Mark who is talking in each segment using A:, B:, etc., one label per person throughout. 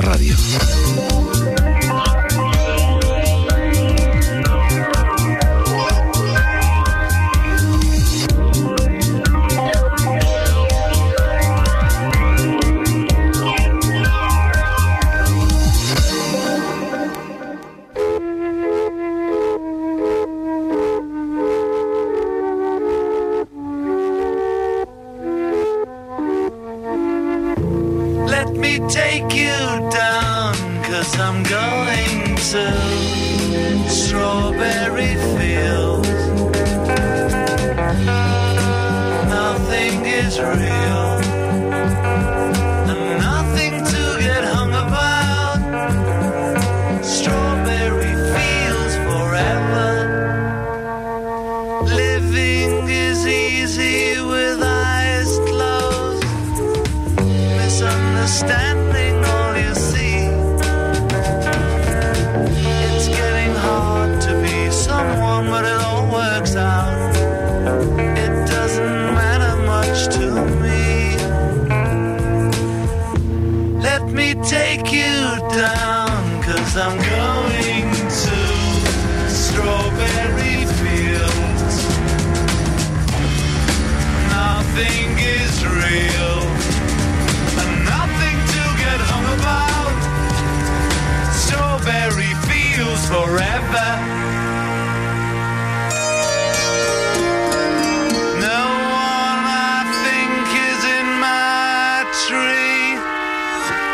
A: radio.
B: Fields forever. No one I think is in my tree.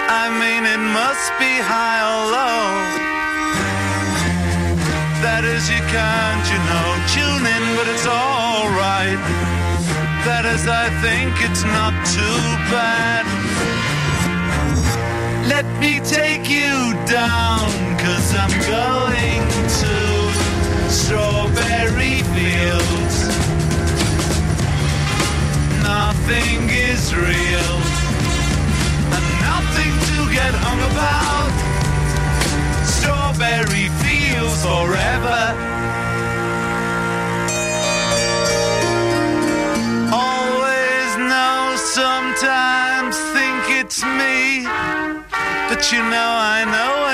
B: I mean, it must be high or low. That is, you can't, you know, tune in, but it's alright. That is, I think it's not too bad. Let me take you down, cause I'm going to Strawberry Fields. Nothing is real, and nothing to get hung about. Strawberry Fields forever. Always know, sometimes think it's me. But you know, I know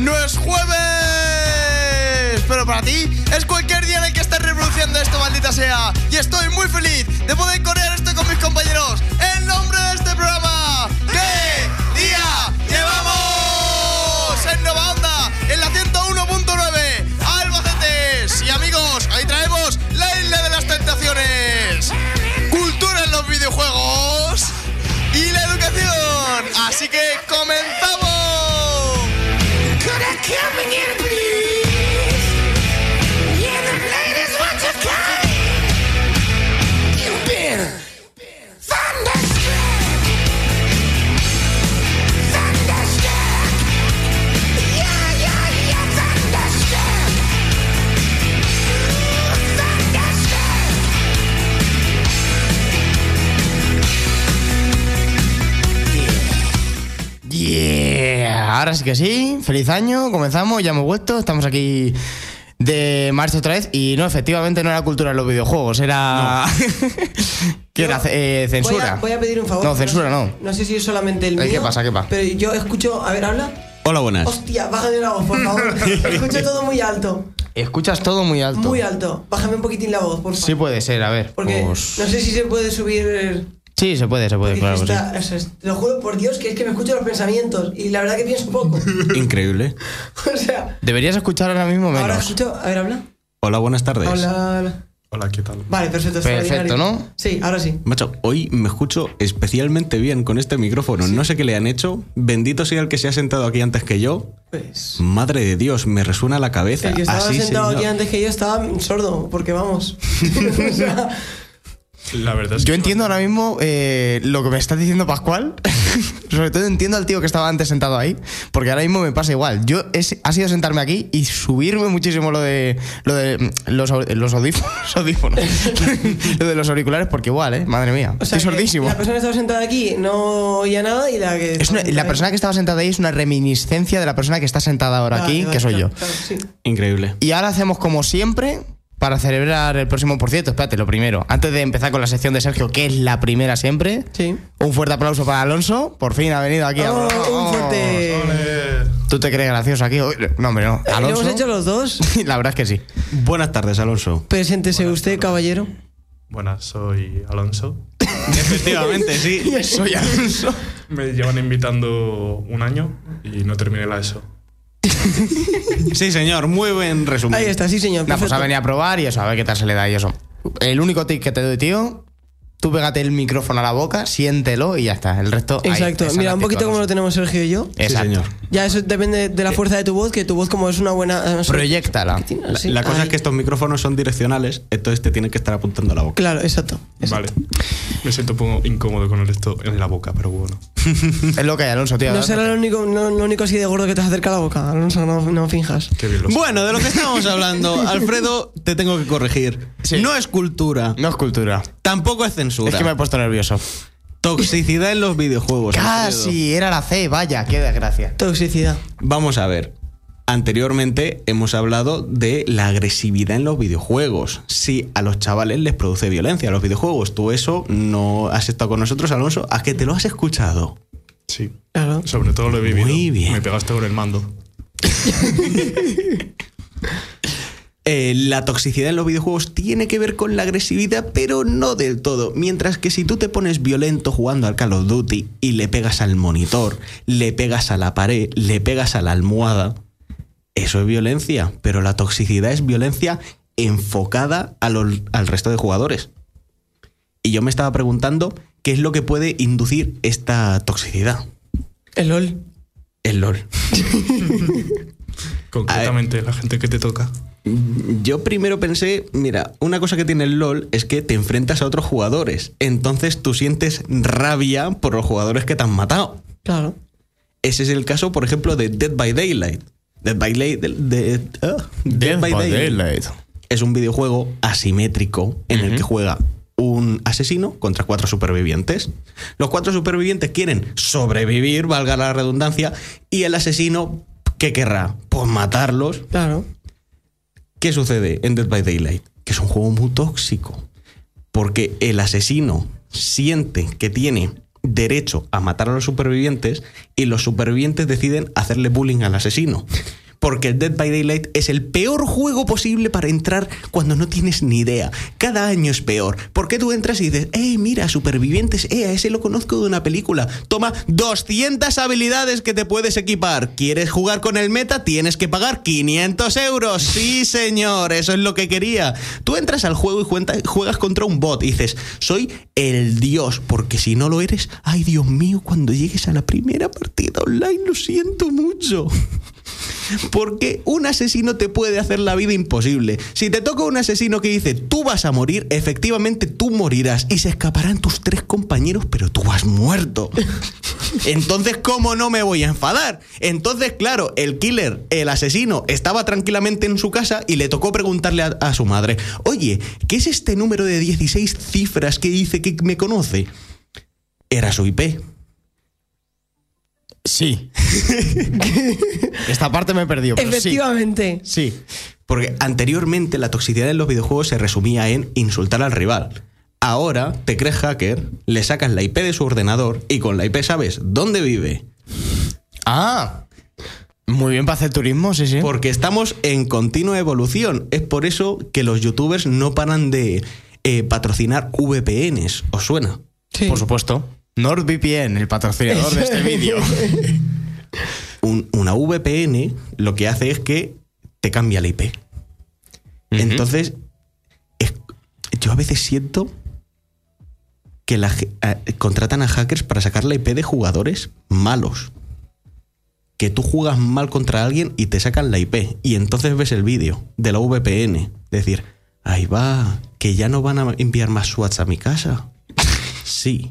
C: No es jueves. Pero para ti es cualquier día en el que estés reproduciendo esto, maldita sea. Y estoy muy feliz de poder corear esto con mis compañeros. En nombre de este programa, ¿qué día llevamos? En Nova Onda, en la 101.9, Albacetes. Y amigos, ahí traemos la isla de las tentaciones. Cultura en los videojuegos y la educación. Así que comenzamos. Ahora sí que sí, feliz año, comenzamos, ya hemos vuelto, estamos aquí de marcha otra vez y no, efectivamente no era cultura en los videojuegos, era... ¿Qué era? Eh,
D: Voy
C: censura.
D: a, voy a pedir un favor.
C: No, censura
D: sé-
C: no.
D: No sé si es solamente el mío.
C: Eh, ¿qué pasa, qué pasa?
D: Pero yo escucho. A ver, habla.
E: Hola, buenas.
D: Hostia, bájame la voz, por favor. escucho todo muy alto.
C: Escuchas todo muy alto.
D: Muy alto. Bájame un poquitín la voz, por favor.
C: Sí puede ser, a ver.
D: Porque
C: pues-
D: no sé si se puede subir.
C: Sí, se puede, se puede, claro que sí.
D: está- o sea, es- te lo juro por Dios que es que me escucho los pensamientos. Y la verdad que pienso poco.
E: Increíble.
D: o sea,
C: Deberías escuchar ahora mismo menos.
D: ahora escucho. A ver, habla.
E: Hola, buenas tardes.
D: Habla. habla.
F: Hola, ¿qué tal?
D: Vale, perfecto.
C: Perfecto. ¿no?
D: Sí, ahora sí.
E: Macho, hoy me escucho especialmente bien con este micrófono. No sé qué le han hecho. Bendito sea el que se ha sentado aquí antes que yo.
D: Pues.
E: Madre de Dios, me resuena la cabeza.
D: El que estaba
E: Así,
D: sentado
E: señor.
D: aquí antes que yo estaba sordo, porque vamos. o sea,
F: La verdad es
C: Yo
F: que
C: entiendo ahora mismo eh, lo que me está diciendo Pascual. Sobre todo entiendo al tío que estaba antes sentado ahí. Porque ahora mismo me pasa igual. Yo he, ha sido sentarme aquí y subirme muchísimo lo de, lo de mm, los, los audífonos. audífonos. lo de los auriculares, porque igual, ¿eh? Madre mía.
D: o sea,
C: Estoy sordísimo.
D: La persona que estaba sentada aquí no oía nada y la que.
C: Es una- la persona que estaba sentada ahí es una reminiscencia de la persona que está sentada ahora aquí, que soy yo.
D: sí.
E: Increíble.
C: Y ahora hacemos como siempre para celebrar el próximo. Por cierto, espérate, lo primero. Antes de empezar con la sección de Sergio, que es la primera siempre.
D: Sí.
C: Un fuerte aplauso para Alonso. Por fin ha venido aquí a
D: Oh,
C: Vamos.
D: un fuerte.
C: ¿Tú te crees gracioso aquí? No, hombre, no.
D: Eh, ¿Lo hemos hecho los dos?
C: La verdad es que sí.
E: Buenas tardes, Alonso.
D: Preséntese usted, caballero.
F: Buenas, soy Alonso.
E: Efectivamente, sí.
C: Soy Alonso.
F: Me llevan invitando un año y no terminé la ESO.
E: Sí, señor. Muy buen resumen.
D: Ahí está, sí, señor.
C: No, pues
D: perfecto.
C: ha venido a probar y eso, a ver qué tal se le da y eso. El único tip que te doy, tío. Tú pégate el micrófono a la boca, siéntelo y ya está. El resto.
D: Exacto. Mira,
C: la
D: un poquito como lo tenemos Sergio y yo.
E: Sí,
C: Exacto.
E: señor.
D: Ya eso depende de la fuerza de tu voz, que tu voz como es una buena... eh, no sé,
C: Proyectala.
E: La,
D: sí,
E: la cosa
D: ahí.
E: es que estos micrófonos son direccionales, entonces te tienen que estar apuntando a la boca.
D: Claro, exacto.
F: Vale. Me siento un poco incómodo con esto en la boca, pero bueno.
C: Es lo que hay, Alonso, tío.
D: No será lo único, no, lo único así de gordo que te acerca a la boca, Alonso, no, no finjas.
F: Qué bien lo.
E: Bueno, de lo que estábamos hablando, Alfredo, te tengo que corregir.
C: Sí.
E: No es cultura,
C: No es cultura.
E: tampoco es censura.
C: Es que me he puesto nervioso.
E: Toxicidad en los videojuegos. Alfredo.
C: Casi, era la C, vaya, qué desgracia.
D: Toxicidad.
E: Vamos a ver. Anteriormente hemos hablado de la agresividad en los videojuegos. Si a los chavales les produce violencia a los videojuegos. Tú eso no has estado con nosotros, Alonso. ¿A que te lo has escuchado?
F: Sí.
D: Claro.
F: Sobre todo lo he vivido.
E: Muy bien.
F: Me pegaste con el mando.
E: Eh, la toxicidad en los videojuegos tiene que ver con la agresividad, pero no del todo. Mientras que si tú te pones violento jugando al Call of Duty y le pegas al monitor, le pegas a la pared, le pegas a la almohada, eso es violencia. Pero la toxicidad es violencia enfocada a los- al resto de jugadores. Y yo me estaba preguntando qué es lo que puede inducir esta toxicidad.
D: El LOL.
E: El LOL.
F: Concretamente, la gente que te toca.
E: Yo primero pensé, mira, una cosa que tiene el LOL es que te enfrentas a otros jugadores. Entonces tú sientes rabia por los jugadores que te han matado.
D: Claro.
E: Ese es el caso, por ejemplo, de Dead by Daylight. Dead by, de- Dead by Daylight es un videojuego asimétrico en el que juega un asesino contra cuatro supervivientes. Los cuatro supervivientes quieren sobrevivir, valga la redundancia, y el asesino, ¿qué querrá? Pues matarlos
D: Claro.
E: ¿Qué sucede en Dead by Daylight? Que es un juego muy tóxico. Porque el asesino siente que tiene derecho a matar a los supervivientes y los supervivientes deciden hacerle bullying al asesino. Porque el Dead by Daylight es el peor juego posible para entrar cuando no tienes ni idea. Cada año es peor. Porque tú entras y dices, eh, mira, supervivientes, eh, ese lo conozco de una película. Toma 200 habilidades que te puedes equipar. ¿Quieres jugar con el meta? Tienes que pagar 500 euros. Sí, señor, eso es lo que quería. Tú entras al juego y juegas contra un bot y dices, soy el dios, porque si no lo eres, ay Dios mío, cuando llegues a la primera partida online, lo siento mucho. Porque un asesino te puede hacer la vida imposible. Si te toca un asesino que dice tú vas a morir, efectivamente tú morirás y se escaparán tus tres compañeros, pero tú has muerto. Entonces, ¿cómo no me voy a enfadar? Entonces, claro, el killer, el asesino, estaba tranquilamente en su casa y le tocó preguntarle a, a su madre, oye, ¿qué es este número de 16 cifras que dice que me conoce? Era su IP.
C: Sí. Esta parte me he perdido, pero sí.
D: Efectivamente.
E: Sí, porque anteriormente la toxicidad en los videojuegos se resumía en insultar al rival. Ahora te crees hacker, le sacas la IP de su ordenador y con la IP sabes dónde vive.
C: Ah. Muy bien para hacer turismo, sí, sí.
E: Porque estamos en continua evolución. Es por eso que los youtubers no paran de eh, patrocinar VPNs. ¿Os suena?
D: Sí.
C: Por supuesto. NordVPN, el patrocinador de este vídeo.
E: Un- una VPN lo que hace es que te cambia la IP. Entonces, es- yo a veces siento que la a- contratan a hackers para sacar la IP de jugadores malos. Que tú juegas mal contra alguien y te sacan la IP. Y entonces ves el vídeo de la VPN. Decir, ahí va, que ya no van a enviar más SWATs a mi casa. Sí.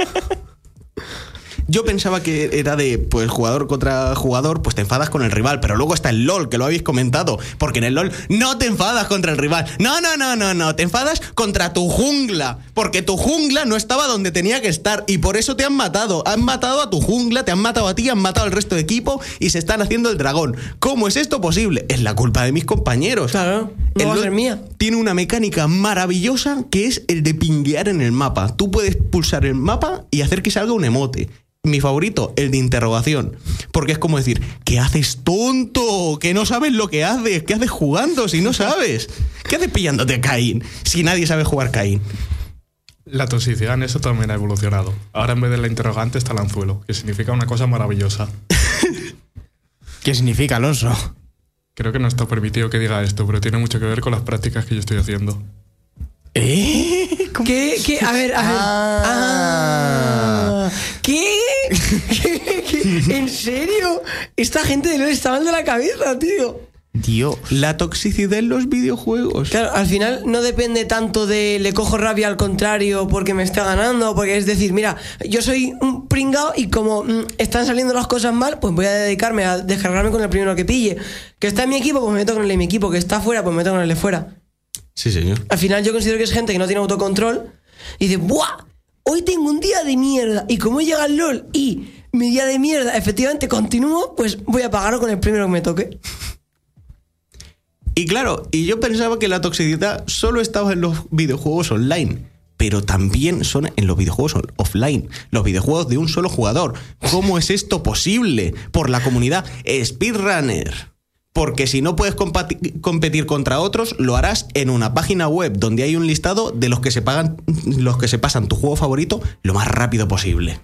E: Yo pensaba que era de, pues, jugador contra jugador, pues te enfadas con el rival, pero luego está el LOL, que lo habéis comentado, porque en el LOL no te enfadas contra el rival. No, no, no, no, no, te enfadas contra tu jungla, porque tu jungla no estaba donde tenía que estar y por eso te han matado. Han matado a tu jungla, te han matado a ti, han matado al resto de equipo y se están haciendo el dragón. ¿Cómo es esto posible? Es la culpa de mis compañeros.
D: Claro, no
E: El
D: va a
E: LOL
D: ser mía.
E: Tiene una mecánica maravillosa que es el de pinguear en el mapa. Tú puedes pulsar el mapa y hacer que salga un emote. Mi favorito, el de interrogación. Porque es como decir, ¿qué haces tonto? Que no sabes lo que haces. ¿Qué haces jugando si no sabes? ¿Qué haces pillándote a Caín si nadie sabe jugar Caín?
F: La toxicidad en eso también ha evolucionado. Ahora en vez de la interrogante está el anzuelo, que significa una cosa maravillosa.
C: ¿Qué significa, Alonso?
F: Creo que no está permitido que diga esto, pero tiene mucho que ver con las prácticas que yo estoy haciendo.
C: ¿Eh?
D: ¿Qué? ¿Qué? A ver, a ver.
C: Ah.
D: Ah. ¿Qué? ¿En serio? Esta gente de LOL está mal de la cabeza, tío.
C: Dios.
E: La toxicidad en los videojuegos.
D: Claro, al final no depende tanto de le cojo rabia al contrario porque me está ganando, porque es decir, mira, yo soy un pringao y como mm, están saliendo las cosas mal, pues voy a dedicarme a descargarme con el primero que pille. Que está en mi equipo, pues me meto con el de mi equipo, que está fuera, pues me meto con el de fuera.
E: Sí, señor.
D: Al final yo considero que es gente que no tiene autocontrol y dice, ¡buah! Hoy tengo un día de mierda y como llega el LOL y mi día de mierda efectivamente continúo, pues voy a pagarlo con el primero que me toque.
E: Y claro, y yo pensaba que la toxicidad solo estaba en los videojuegos online, pero también son en los videojuegos offline, los videojuegos de un solo jugador. ¿Cómo es esto posible? Por la comunidad Speedrunner. Porque si no puedes competir contra otros, lo harás en una página web donde hay un listado de los que se pagan, los que se pasan tu juego favorito lo más rápido posible.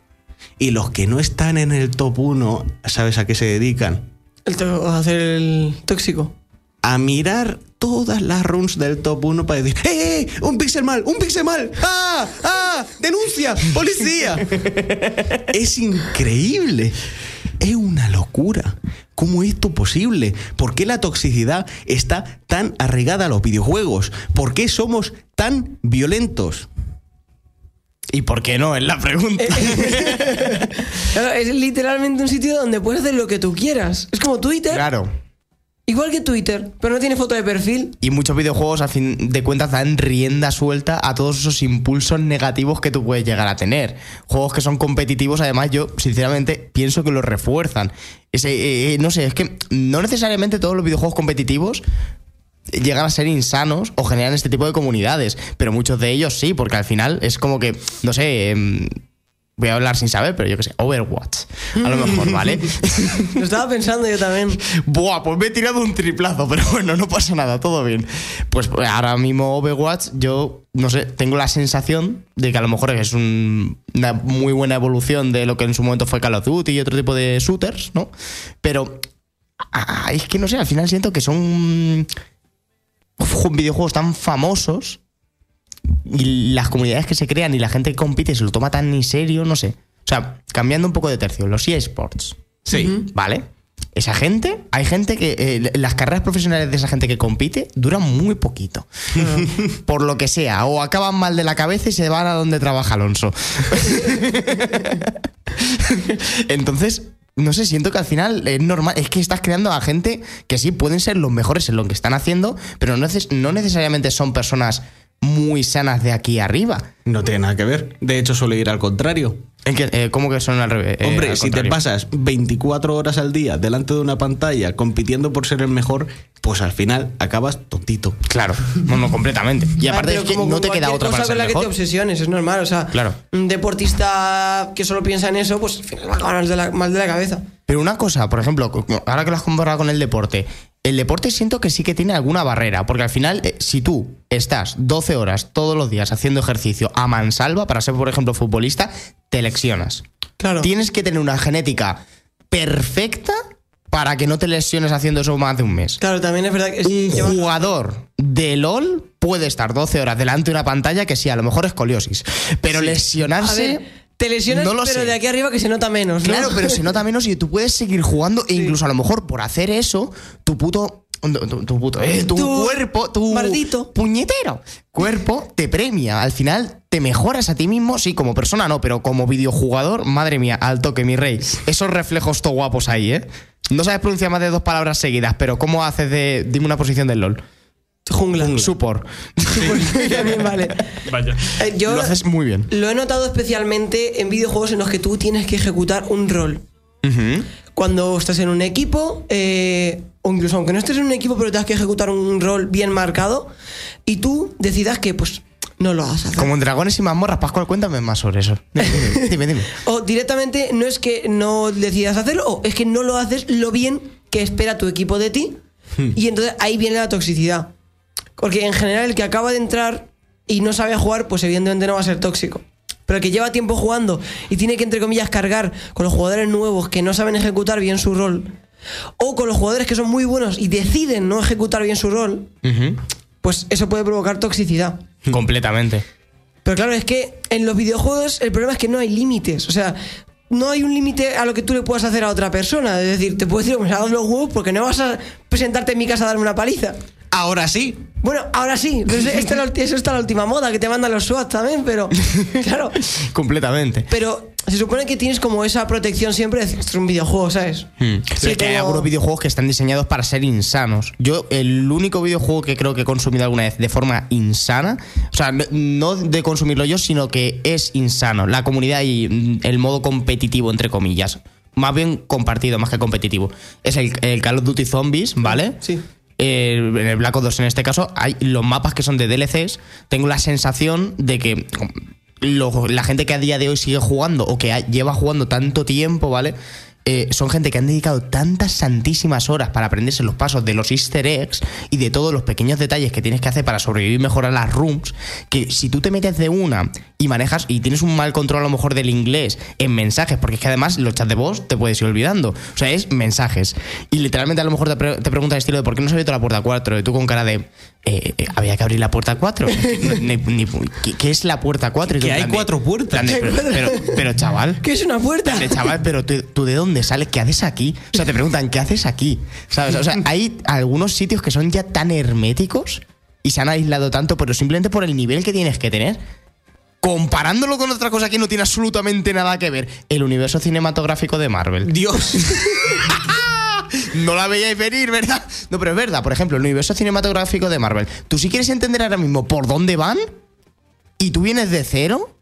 E: Y los que no están en el top 1, ¿sabes a qué se dedican?
D: El a hacer el tóxico.
E: a mirar todas las runs del top 1 para decir, ¡eh, eh! ¡Un pixel mal! ¡Un pixel mal! ¡Ah! ¡Ah! ¡Denuncia! ¡Policía! es increíble. Es una locura. ¿Cómo es esto posible? ¿Por qué la toxicidad está tan arraigada a los videojuegos? ¿Por qué somos tan violentos?
C: ¿Y por qué no? Es la pregunta.
D: Claro, es literalmente un sitio donde puedes hacer lo que tú quieras. Es como Twitter,
C: claro.
D: Igual que Twitter, pero no tiene foto de perfil.
C: Y muchos videojuegos, a fin de cuentas, dan rienda suelta a todos esos impulsos negativos que tú puedes llegar a tener. Juegos que son competitivos, además, yo, sinceramente, pienso que los refuerzan. Ese, eh, eh, no sé, es que no necesariamente todos los videojuegos competitivos llegan a ser insanos o generan este tipo de comunidades, pero muchos de ellos sí, porque al final es como que, no sé, em, Voy a hablar sin saber, pero yo qué sé, Overwatch. A lo mejor, ¿vale?
D: Lo estaba pensando yo también.
C: Buah, pues me he tirado un triplazo, pero bueno, no pasa nada, todo bien. Pues ahora mismo Overwatch, yo no sé, tengo la sensación de que a lo mejor es un- una muy buena evolución de lo que en su momento fue Call of Duty y otro tipo de shooters, ¿no? Pero ah, es que no sé, al final siento que son ju- videojuegos tan famosos y las comunidades que se crean y la gente que compite se lo toma tan en serio, no sé. O sea, cambiando un poco de tercio, los eSports.
E: Sí.
C: ¿Vale? Esa gente, hay gente que. eh, las carreras profesionales de esa gente que compite duran muy poquito. Por lo que sea. O acaban mal de la cabeza y se van a donde trabaja Alonso. Entonces. No sé, siento que al final es normal. Es que estás creando a gente que sí pueden ser los mejores en lo que están haciendo, pero no, neces- no necesariamente son personas muy sanas de aquí arriba.
E: No tiene nada que ver. De hecho, suele ir al contrario.
C: ¿En qué- eh, ¿Cómo que son al revés? Eh,
E: Hombre,
C: al
E: si te pasas 24 horas al día delante de una pantalla compitiendo por ser el mejor, pues al final acabas tontito.
C: Claro, no, no, completamente. Y aparte es que
D: como
C: no te queda otra
D: cosa
C: para ser
D: la que te obsesiones, es normal. O sea,
C: Claro.
D: un deportista que solo piensa en eso, pues al final va a acabar mal de la, mal de la cabeza.
C: Pero una cosa, por ejemplo, ahora que lo has comparado con el deporte, el deporte siento que sí que tiene alguna barrera, porque al final, eh, si tú estás 12 horas todos los días haciendo ejercicio a mansalva para ser, por ejemplo, futbolista, te lesionas.
D: Claro.
C: Tienes que tener una genética perfecta para que no te lesiones haciendo eso más de un mes.
D: Claro, también es verdad que
C: Un
D: sí, lleva-
C: jugador de LOL puede estar 12 horas delante de una pantalla que sí, a lo mejor es escoliosis. Pero
D: A
C: lesionarse.
D: Te lesionas,
C: no lo
D: pero
C: sé.
D: de aquí arriba que se nota menos, ¿no?
C: Claro, pero se nota menos y tú puedes seguir jugando e incluso a lo mejor por hacer eso, tu puto. Tu, tu puto. eh, tu,
D: Tu
C: cuerpo, tu.
D: maldito.
C: Puñetero. Cuerpo te premia. Al final te mejoras a ti mismo, sí, como persona no, pero como videojugador, madre mía, al toque, mi rey. Esos reflejos to guapos ahí, ¿eh? No sabes pronunciar más de dos palabras seguidas, pero ¿cómo haces de. Dime una posición del LOL?
D: Jungla.
C: Support.
D: También vale.
F: Vaya.
D: Eh, yo
C: Lo haces muy bien.
D: lo he notado especialmente en videojuegos en los que tú tienes que ejecutar un rol. Cuando estás en un equipo, eh, o incluso aunque no estés en un equipo, pero tengas que ejecutar un rol bien marcado, y tú decidas que pues no lo vas a hacer.
C: Como en Dragones y Mazmorras, Pascual, cuéntame más sobre eso. Dime, dime, dime. dime.
D: O directamente no es que no decidas hacerlo, o es que no lo haces lo bien que espera tu equipo de ti. Y entonces ahí viene la toxicidad. Porque en general el que acaba de entrar y no sabe jugar, pues evidentemente no va a ser tóxico. Pero el que lleva tiempo jugando y tiene que, entre comillas, cargar con los jugadores nuevos que no saben ejecutar bien su rol, o con los jugadores que son muy buenos y deciden no ejecutar bien su rol, pues eso puede provocar toxicidad.
C: Completamente.
D: Pero claro, es que en los videojuegos el problema es que no hay límites. O sea, no hay un límite a lo que tú le puedas hacer a otra persona. Es decir, te puedo decir me los huevos porque no vas a presentarte en mi casa a darme una paliza.
E: Ahora sí.
D: Bueno, ahora sí, pero eso, la- está la última moda, que te mandan los SWAT también, pero claro.
C: Completamente.
D: Pero se supone que tienes como esa protección siempre de es un videojuego, ¿sabes?
C: Hmm.
D: Sí,
C: que hay
D: como-
C: algunos videojuegos que están diseñados para ser insanos. Yo, el único videojuego que creo que he consumido alguna vez de forma insana, o sea, no- de consumirlo yo, sino que es insano. La comunidad y mm, el modo competitivo, entre comillas. Más bien compartido, más que competitivo. Es el, el Call of Duty Zombies, ¿vale?
D: Sí.
C: Eh, en el Black Ops 2 en este caso, hay los mapas que son de DLCs. Tengo la sensación de que la gente que a día de hoy sigue jugando o que lleva jugando tanto tiempo, ¿vale? Eh, son gente que han dedicado tantas santísimas horas para aprenderse los pasos de los easter eggs y de todos los pequeños detalles que tienes que hacer para sobrevivir y mejorar las rooms, que si tú te metes de una y manejas y tienes un mal control a lo mejor del inglés en mensajes, porque es que además los chats de voz te puedes ir olvidando, o sea, es mensajes. Y literalmente a lo mejor te, pre- te pregunta el estilo de por qué no se ha abierto la puerta 4 y tú con cara de... eh, eh, había que abrir la puerta 4. Ni- ni- ¿qué, es la puerta 4? Y tú
E: Que hay
C: plan
E: cuatro puertas.
C: plan pero, pero, pero, chaval,
D: ¿Qué es una puerta?
C: chaval, pero tú, tú de dónde sales? ¿Qué haces aquí? O sea, te preguntan, ¿qué haces aquí? ¿Sabes? O sea, hay algunos sitios que son ya tan herméticos y se han aislado tanto, pero simplemente por el nivel que tienes que tener. Comparándolo con otra cosa que no tiene absolutamente nada que ver, el universo cinematográfico de Marvel.
E: Dios.
C: No la veíais venir, ¿verdad? No, pero es verdad. Por ejemplo, el universo cinematográfico de Marvel. Tú si quieres entender ahora mismo por dónde van y tú vienes de cero,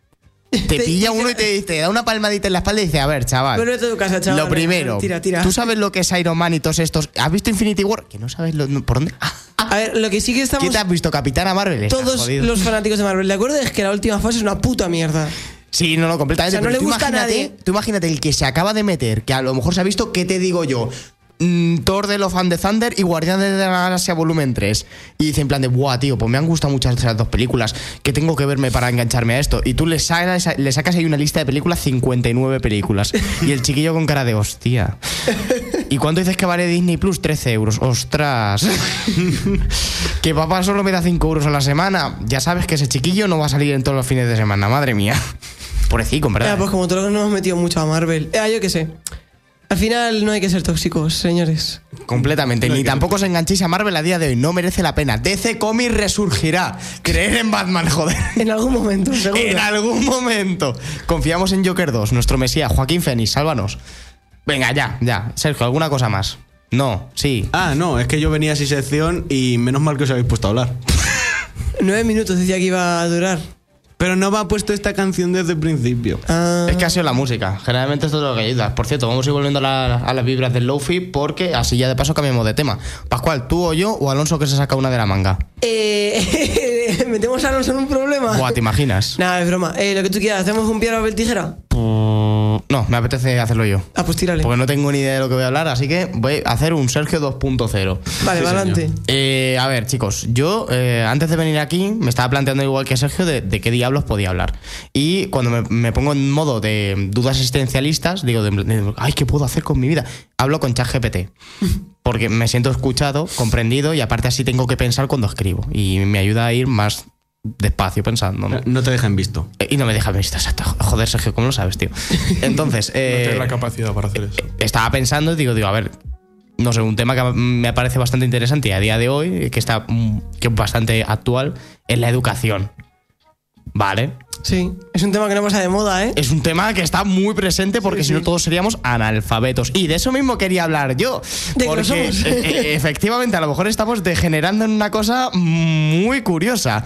C: te pilla uno y te, dice- te da una palmadita en la espalda y dice, a ver, chaval.
D: A tu casa, chaval.
C: Lo primero,
D: Tira, tira.
C: tú sabes lo que es Iron Man y todos estos. ¿Has visto Infinity War? Que no sabes lo- por dónde. Ah,
D: A ver, lo que sí que
C: ¿Qué
D: estamos
C: te has visto, Capitana Marvel?
D: Todos los fanáticos de Marvel de acuerdo es que la última fase es una puta mierda.
C: Sí, no, no, completamente.
D: O sea, no le gusta a nadie.
C: Tú imagínate el que se acaba de meter, que a lo mejor se ha visto, ¿qué te digo yo? Mm, Thor de Love and the Thunder y Guardianes de la Galaxia volumen 3. Y dice en plan de, buah, tío, pues me han gustado muchas esas dos películas. que tengo que verme para engancharme a esto? Y tú le sacas, le sacas ahí una lista de películas, 59 películas. Y el chiquillo con cara de hostia. ¿Y cuánto dices que vale Disney Plus? 13 euros. ¡Ostras! que papá solo me da 5 euros a la semana. Ya sabes que ese chiquillo no va a salir en todos los fines de semana, madre mía. Pobrecito, verdad.
D: Ya, pues como todos nos hemos metido mucho a Marvel. Ah, yo qué sé. Al final no hay que ser tóxicos, señores.
C: Completamente. Ni tampoco os enganchéis a Marvel a día de hoy. No merece la pena. DC Comics resurgirá. Creer en Batman, joder.
D: En algún momento, seguro.
C: En algún momento. Confiamos en Joker 2, nuestro mesías, Joaquín Fénix, sálvanos. Venga, ya, ya. Sergio, ¿alguna cosa más? No, sí.
E: Ah, no, es que yo venía sin sección y menos mal que os habéis puesto a hablar.
D: Nueve minutos decía que iba a durar.
E: Pero no me ha puesto esta canción desde el principio.
D: Ah,
C: Es que ha sido la música. Generalmente esto es lo que ayuda. Por cierto, vamos a ir volviendo a, la- a las vibras del Lofi porque así ya de paso cambiamos de tema. Pascual, ¿tú o yo o Alonso que se saca una de la manga?
D: eh, metemos a Alonso en un problema.
C: Buah, ¿te imaginas?
D: Nada, es broma. Eh, lo que tú quieras, ¿hacemos un piedra, papel, tijera?
C: No, me apetece hacerlo yo.
D: Ah, pues tírale.
C: Porque no tengo ni idea de lo que voy a hablar, así que voy a hacer un Sergio 2.0.
D: Vale, va adelante.
C: Eh, a ver, chicos, yo eh, antes de venir aquí me estaba planteando igual que Sergio de, de qué diablos podía hablar. Y cuando me, me pongo en modo de dudas existencialistas, digo, de- de, ay, ¿qué puedo hacer con mi vida? Hablo con ChatGPT. Porque me siento escuchado, comprendido y aparte así tengo que pensar cuando escribo. Y me ayuda a ir más despacio pensando. ¿no?
E: No te dejen visto.
C: Eh, Y no me deja ver esto, exacto. Joder, Sergio, ¿cómo lo sabes, tío? Entonces,
F: No
C: eh,
F: tienes la capacidad para hacer eso.
C: estaba pensando y digo, digo, a ver, no sé, un tema que me parece bastante interesante y a día de hoy, que está mm, que es bastante actual, es la educación. ¿Vale?
D: Sí, es un tema que no pasa de moda, ¿eh?
C: Es un tema que está muy presente porque
D: Sí,
C: si no todos seríamos analfabetos. Y de eso mismo quería hablar yo.
D: De que lo
C: porque
D: somos.
C: eh, eh, efectivamente a lo mejor estamos degenerando en una cosa muy curiosa.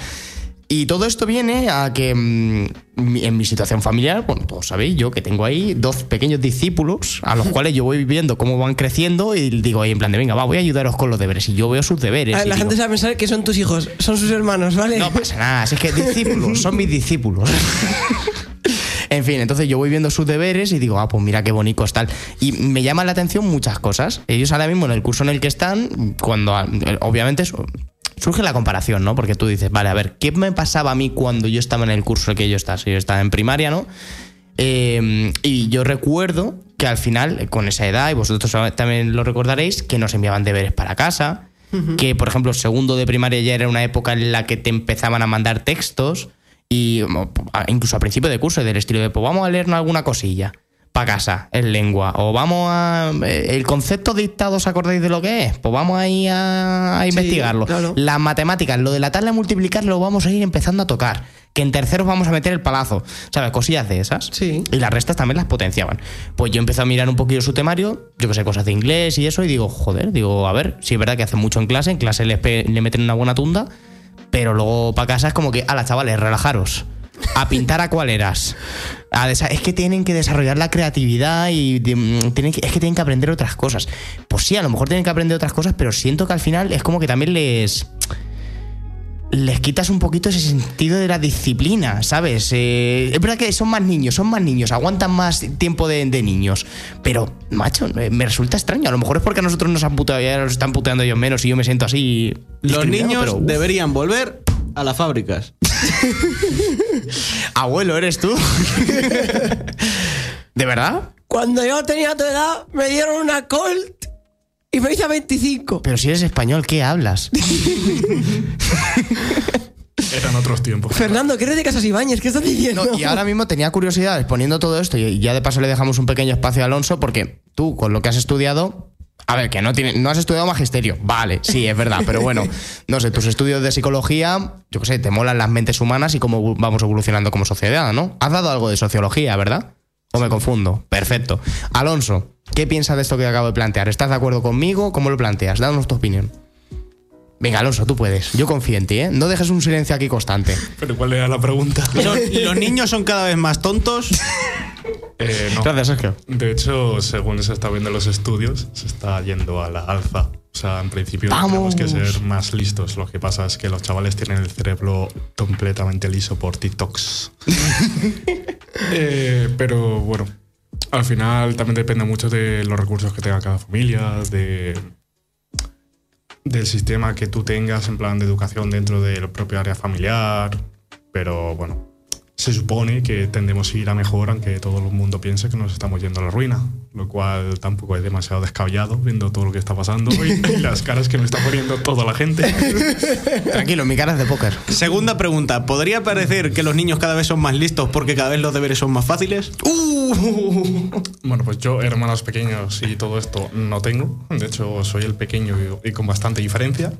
C: Y todo esto viene a que mm, en mi situación familiar, bueno, todos sabéis, yo que tengo ahí dos pequeños discípulos a los cuales yo voy viendo cómo van creciendo y digo ahí en plan de, venga, va, voy a ayudaros con los deberes. Y yo veo sus deberes.
D: A ver,
C: y
D: la
C: digo,
D: gente se va a pensar que son tus hijos, son sus hermanos, ¿vale?
C: no pasa nada, si es que discípulos, son mis discípulos. En fin, entonces yo voy viendo sus deberes y digo, ah, pues mira qué bonitos tal. Y me llaman la atención muchas cosas. Ellos ahora mismo en el curso en el que están, cuando ah, obviamente surge la comparación, ¿no? Porque tú dices, vale, a ver, ¿qué me pasaba a mí cuando yo estaba en el curso que yo estaba? Si yo estaba en primaria, ¿no? Eh, y yo recuerdo que al final, con esa edad, y vosotros también lo recordaréis, que nos enviaban deberes para casa, que por ejemplo, segundo de primaria ya era una época en la que te empezaban a mandar textos, y a- incluso a principio de curso, del estilo de, pues vamos a leernos alguna cosilla para casa, en lengua, o vamos a... eh, El concepto dictado, ¿os acordáis de lo que es? Pues vamos ahí a, a
D: Sí,
C: investigarlo.
D: claro.
C: Las matemáticas, lo de la tabla de multiplicar lo vamos a ir empezando a tocar. Que en terceros vamos a meter el palazo. ¿Sabes? Cosillas de esas.
D: Sí.
C: Y las restas también las potenciaban. Pues yo empecé a mirar un poquillo su temario, yo que sé, cosas de inglés y eso, y digo, joder, digo, a ver, sí es verdad que hace mucho en clase, en clase le, le meten una buena tunda, pero luego para casa es como que, ala, chavales, relajaros. A pintar acuareras. A es que tienen que desarrollar la creatividad y mm, tienen que, es que tienen que aprender otras cosas. Pues sí, a lo mejor tienen que aprender otras cosas, pero siento que al final es como que también les les quitas un poquito ese sentido de la disciplina, ¿sabes? Eh, es verdad que son más niños, son más niños, aguantan más tiempo de, de niños. Pero, macho, eh, me resulta extraño. A lo mejor es porque a nosotros nos han puteado, ya nos están puteando ellos menos y yo me siento así.
E: Los niños
C: pero,
E: deberían volver a las fábricas.
C: Abuelo, ¿eres tú? ¿De verdad?
D: Cuando yo tenía tu edad, me dieron una Colt y me hice 25.
C: Pero si eres español, ¿qué hablas?
F: Eran otros tiempos.
D: Fernando, ¿qué eres de Casas Ibáñez? ¿Qué estás diciendo?
C: No, y ahora mismo tenía curiosidad exponiendo todo esto y ya de paso le dejamos un pequeño espacio a Alonso porque tú con lo que has estudiado, a ver, que no, tiene, no has estudiado magisterio, vale, sí, es verdad, pero bueno, no sé, tus estudios de psicología, yo qué sé, te molan las mentes humanas y cómo vamos evolucionando como sociedad, ¿no? Has dado algo de sociología, ¿verdad? ¿O me confundo? Perfecto. Alonso, ¿qué piensas de esto que acabo de plantear? ¿Estás de acuerdo conmigo? ¿Cómo lo planteas? Danos tu opinión. Venga, Alonso, tú puedes. Yo confío en ti, ¿eh? No dejes un silencio aquí constante.
F: Pero ¿cuál era la pregunta?
E: Los niños son cada vez más tontos.
F: Eh, no.
C: Gracias, Sergio.
F: De hecho, según se está viendo en los estudios, se está yendo a la alza O sea, en principio
C: Vamos.
F: tenemos que ser más listos. Lo que pasa es que los chavales tienen el cerebro completamente liso por TikToks. Eh, pero bueno, al final también depende mucho de los recursos que tenga cada familia, de del sistema que tú tengas en plan de educación dentro del propio área familiar. Pero bueno, se supone que tendemos a ir a mejor, aunque todo el mundo piense que nos estamos yendo a la ruina, lo cual tampoco es demasiado descabellado viendo todo lo que está pasando y, y las caras que me está poniendo toda la gente.
C: Tranquilo, mi cara es de póker.
E: Segunda pregunta. ¿Podría parecer que los niños cada vez son más listos porque cada vez los deberes son más fáciles?
F: Bueno, pues yo hermanos pequeños y todo esto no tengo. De hecho, soy el pequeño y, y con bastante diferencia.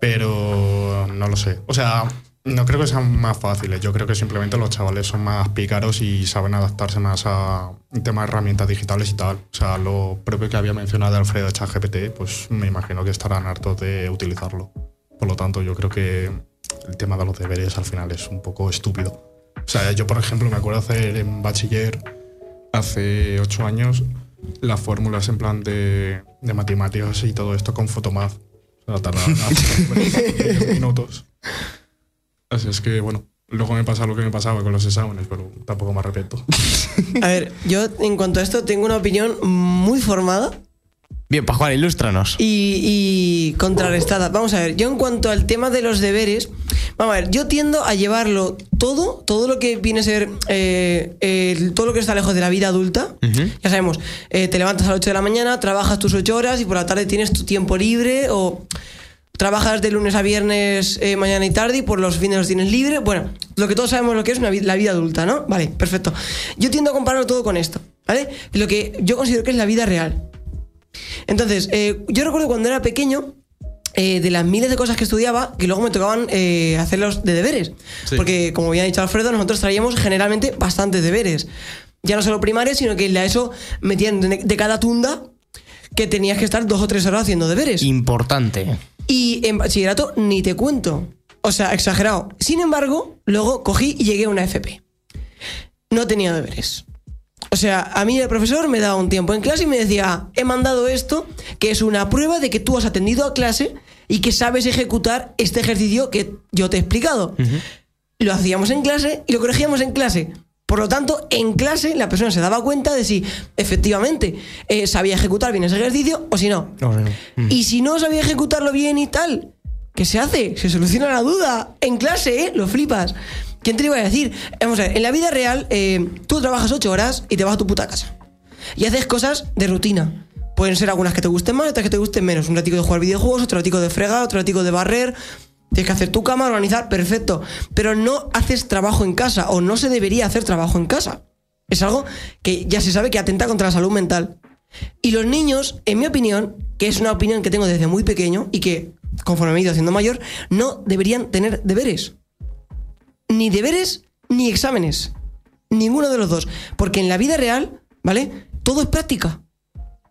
F: Pero no lo sé. O sea, no creo que sean más fáciles. Yo creo que simplemente los chavales son más pícaros y saben adaptarse más a temas de herramientas digitales y tal. O sea, lo propio que había mencionado Alfredo de ChatGPT, pues me imagino que estarán hartos de utilizarlo. Por lo tanto, yo creo que el tema de los deberes al final es un poco estúpido. O sea, yo, por ejemplo, me acuerdo hacer en bachiller hace ocho años las fórmulas en plan de, de matemáticas y todo esto con Photomath. O sea, tardaba 10 minutos. Así es que, bueno, luego me pasa lo que me pasaba con los exámenes, pero tampoco me arrepiento.
D: A ver, yo en cuanto a esto tengo una opinión muy formada
C: Bien, Pascual, ilústranos.
D: y, y contrarrestada. Vamos a ver, yo en cuanto al tema de los deberes, vamos a ver, yo tiendo a llevarlo todo, todo lo que viene a ser, eh, eh, todo lo que está lejos de la vida adulta. Ya sabemos, eh, te levantas a las 8 de la mañana, trabajas tus 8 horas y por la tarde tienes tu tiempo libre o trabajas de lunes a viernes, eh, mañana y tarde y por los fines los tienes libre. Bueno, lo que todos sabemos lo que es una la vida adulta, ¿no? Vale, perfecto. Yo tiendo a compararlo todo con esto, ¿vale? Lo que yo considero que es la vida real. Entonces, eh, yo recuerdo cuando era pequeño, eh, de las miles de cosas que estudiaba, que luego me tocaban eh, hacerlos de deberes.
E: Sí.
D: Porque, como bien ha dicho Alfredo, nosotros traíamos generalmente bastantes deberes. Ya no solo primarios, sino que en la ESO metían de cada tunda que tenías que estar dos o tres horas haciendo deberes.
C: Importante.
D: Y en bachillerato ni te cuento. O sea, exagerado. Sin embargo, luego cogí y llegué a una FP. No tenía deberes. O sea, a mí el profesor me daba un tiempo en clase y me decía, he mandado esto, que es una prueba de que tú has atendido a clase y que sabes ejecutar este ejercicio que yo te he explicado. Lo hacíamos en clase y lo corregíamos en clase. Por lo tanto, en clase la persona se daba cuenta de si efectivamente eh, sabía ejecutar bien ese ejercicio o si no.
C: No, no, no.
D: Y si no sabía ejecutarlo bien y tal, ¿qué se hace? Se soluciona la duda. En clase, ¿eh? Lo flipas. ¿Quién te lo iba a decir? Vamos a ver, en la vida real, eh, tú trabajas ocho horas y te vas a tu puta casa. Y haces cosas de rutina. Pueden ser algunas que te gusten más, otras que te gusten menos. Un ratico de jugar videojuegos, otro ratico de fregar, otro ratico de barrer. Tienes que hacer tu cama, organizar, perfecto. Pero no haces trabajo en casa o no se debería hacer trabajo en casa. Es algo que ya se sabe que atenta contra la salud mental. Y los niños, en mi opinión, que es una opinión que tengo desde muy pequeño y que conforme me he ido haciendo mayor, no deberían tener deberes. Ni deberes ni exámenes. Ninguno de los dos. Porque en la vida real, ¿vale? Todo es práctica.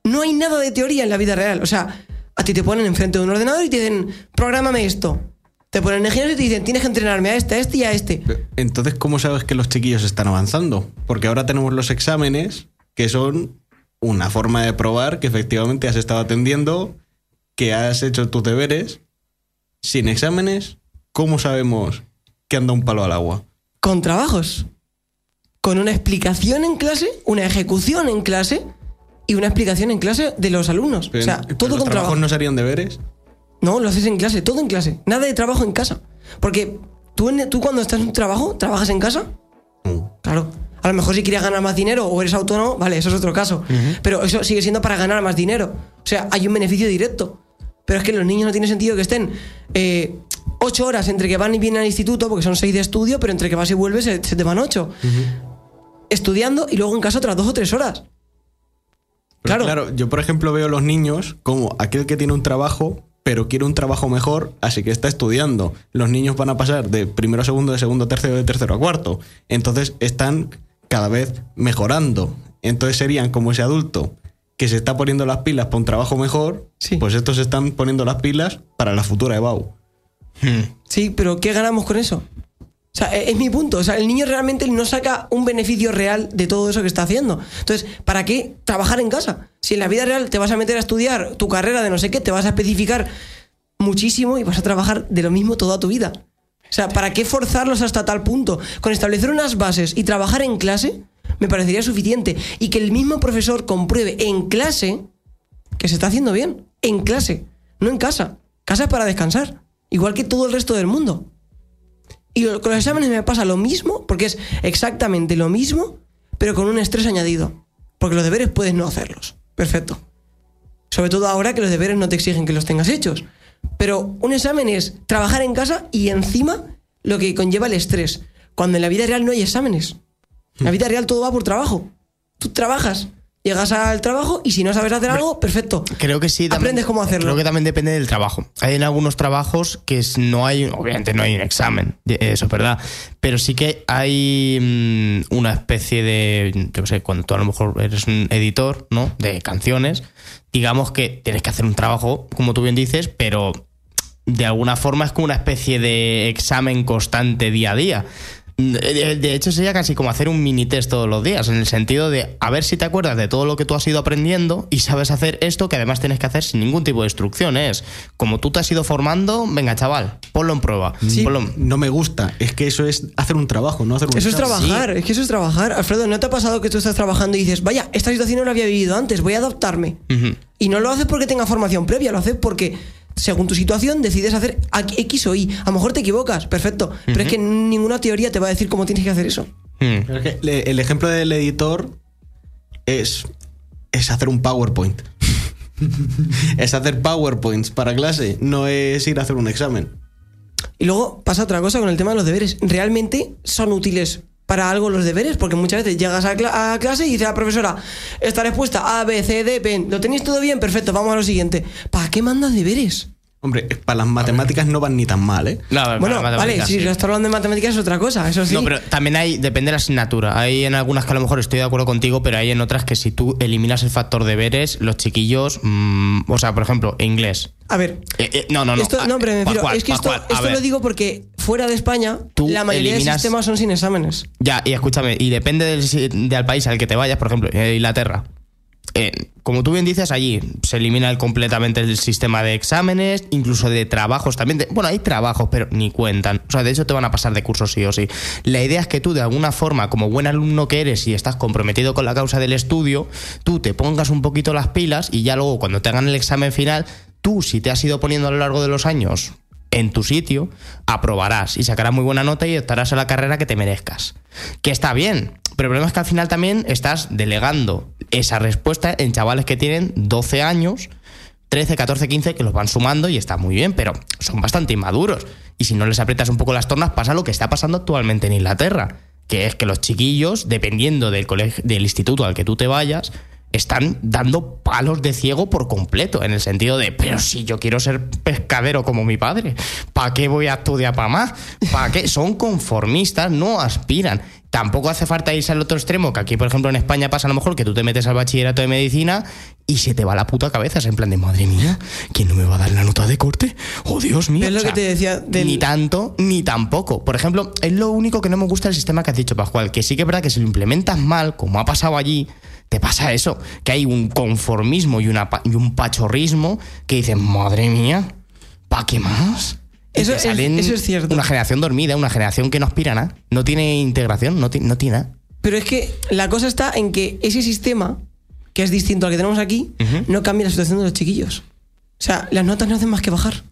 D: No hay nada de teoría en la vida real. O sea, a ti te ponen enfrente de un ordenador y te dicen, prográmame esto. Te ponen en el gimnasio y te dicen, tienes que entrenarme a este, a este y a este.
E: Entonces, ¿cómo sabes que los chiquillos están avanzando? Porque ahora tenemos los exámenes, que son una forma de probar que efectivamente has estado atendiendo, que has hecho tus deberes. Sin exámenes, ¿cómo sabemos que anda un palo al agua?
D: con trabajos. Con una explicación en clase, una ejecución en clase y una explicación en clase de los alumnos. o sea, todo
E: los
D: con
E: trabajos
D: trabajo.
E: no serían deberes.
D: No, lo haces en clase, todo en clase. Nada de trabajo en casa. Porque tú, en- tú cuando estás en un trabajo, ¿trabajas en casa?
E: No.
D: Claro. A lo mejor si quieres ganar más dinero o eres autónomo, vale, eso es otro caso. Pero eso sigue siendo para ganar más dinero. O sea, hay un beneficio directo. Pero es que los niños no tiene sentido que estén eh, ocho horas entre que van y vienen al instituto, porque son seis de estudio, pero entre que vas y vuelves se, se te van ocho. Estudiando y luego en casa otras dos o tres horas.
E: Pero
D: Claro.
E: claro, yo por ejemplo veo a los niños como aquel que tiene un trabajo, pero quiere un trabajo mejor, así que está estudiando. Los niños van a pasar de primero a segundo, de segundo a tercero, de tercero a cuarto. Entonces están cada vez mejorando. Entonces serían como ese adulto que se está poniendo las pilas para un trabajo mejor,
D: Sí.
E: pues estos se están poniendo las pilas para la futura EBAU.
D: Sí, pero ¿qué ganamos con eso? O sea, es mi punto. O sea, el niño realmente no saca un beneficio real de todo eso que está haciendo. Entonces, ¿para qué trabajar en casa? Si en la vida real te vas a meter a estudiar tu carrera de no sé qué, te vas a especificar muchísimo y vas a trabajar de lo mismo toda tu vida. O sea, ¿para qué forzarlos hasta tal punto? Con establecer unas bases y trabajar en clase, me parecería suficiente. Y que el mismo profesor compruebe en clase que se está haciendo bien. En clase, no en casa. Casa es para descansar. Igual que todo el resto del mundo. Y con los exámenes me pasa lo mismo, porque es exactamente lo mismo, pero con un estrés añadido. Porque los deberes puedes no hacerlos. Perfecto. Sobre todo ahora que los deberes no te exigen que los tengas hechos. Pero un examen es trabajar en casa y encima lo que conlleva el estrés. Cuando en la vida real no hay exámenes. En la vida real todo va por trabajo. Tú trabajas, llegas al trabajo y si no sabes hacer algo, perfecto.
C: Creo que sí. también-
D: Aprendes cómo hacerlo.
C: Creo que también depende del trabajo. Hay en algunos trabajos que no hay, obviamente no hay un examen, eso es verdad, pero sí que hay mm, una especie de, yo qué sé, cuando tú a lo mejor eres un editor, ¿no? De canciones, digamos que tienes que hacer un trabajo, como tú bien dices, pero de alguna forma es como una especie de examen constante día a día. De de hecho, sería casi como hacer un mini test todos los días, en el sentido de a ver si te acuerdas de todo lo que tú has ido aprendiendo y sabes hacer esto que además tienes que hacer sin ningún tipo de instrucciones. Como tú te has ido formando, venga, chaval, ponlo en prueba.
D: Sí.
C: Ponlo-
E: No me gusta. Es que eso es hacer un trabajo, no hacer un
D: Eso es trabajar, es que eso es trabajar. Alfredo, ¿no te ha pasado que tú estás trabajando y dices, vaya, esta situación no la había vivido antes, voy a adaptarme? Y no lo haces porque tenga formación previa, lo haces porque según tu situación decides hacer a- X o Y. A lo mejor te equivocas, perfecto. Pero es que ninguna teoría te va a decir cómo tienes que hacer eso.
C: Mm.
E: Pero es que le- el ejemplo del editor es, es hacer un PowerPoint. es hacer PowerPoints para clase, no es ir a hacer un examen.
D: Y luego pasa otra cosa con el tema de los deberes. ¿Realmente son útiles para algo los deberes? Porque muchas veces llegas a, cla- a clase y dice la profesora, esta respuesta A, B, C, D, P, ¿lo tenéis todo bien? Perfecto, vamos a lo siguiente. ¿Para qué mandas deberes?
E: Hombre, para las matemáticas no van ni tan mal, ¿eh?
C: No, para
D: Bueno, vale, si
C: sí.
D: está hablando de matemáticas es otra cosa, eso sí.
C: No, pero también hay, depende de la asignatura. Hay en algunas que a lo mejor estoy de acuerdo contigo, pero hay en otras que si tú eliminas el factor deberes, los chiquillos, mm, o sea, por ejemplo, inglés.
D: A ver,
C: Eh, eh, no, no, no.
D: esto, no, pero me
C: ¿Pa'
D: refiero,
C: cuál?
D: es que
C: ¿Pa'
D: esto, esto lo digo porque fuera de España
C: Tú
D: la mayoría
C: eliminas-
D: de sistemas son sin exámenes.
C: Ya, y escúchame, y depende del, del país al que te vayas, por ejemplo, eh, Inglaterra. Como tú bien dices, allí se elimina el- completamente el sistema de exámenes, incluso de trabajos también. bueno, hay trabajos, pero ni cuentan. O sea, de hecho te van a pasar de curso sí o sí. La idea es que tú, de alguna forma, como buen alumno que eres y estás comprometido con la causa del estudio, tú te pongas un poquito las pilas y ya luego, cuando te hagan el examen final, tú, si te has ido poniendo a lo largo de los años en tu sitio, aprobarás y sacarás muy buena nota y optarás a la carrera que te merezcas. Que está bien, pero el problema es que al final también estás delegando esa respuesta en chavales que tienen 12 años, 13, 14, 15, que los van sumando y está muy bien, pero son bastante inmaduros. Y si no les aprietas un poco las tornas, pasa lo que está pasando actualmente en Inglaterra, que es que los chiquillos, dependiendo del, colegio, del instituto al que tú te vayas, están dando palos de ciego por completo, en el sentido de, pero si yo quiero ser pescadero como mi padre, ¿para qué voy a estudiar para más? ¿Para qué? Son conformistas, no aspiran. Tampoco hace falta irse al otro extremo, que aquí, por ejemplo, en España pasa a lo mejor que tú te metes al bachillerato de medicina y se te va la puta cabeza. Es en plan de, madre mía, ¿quién no me va a dar la nota de corte? Oh, Dios mío.
D: Es lo que te decía del-
C: Ni tanto, ni tampoco. Por ejemplo, es lo único que no me gusta del sistema que has dicho, Pascual, que sí que es verdad que si lo implementas mal, como ha pasado allí, te pasa eso, que hay un conformismo y, una, pa- y un pachorrismo que dicen, madre mía, ¿para qué más?
D: Eso es- eso es cierto.
C: Una generación dormida, una generación que no aspira a nada, no tiene integración, no, no tiene nada.
D: Pero es que la cosa está en que ese sistema, que es distinto al que tenemos aquí, no cambia la situación de los chiquillos. O sea, las notas no hacen más que bajar.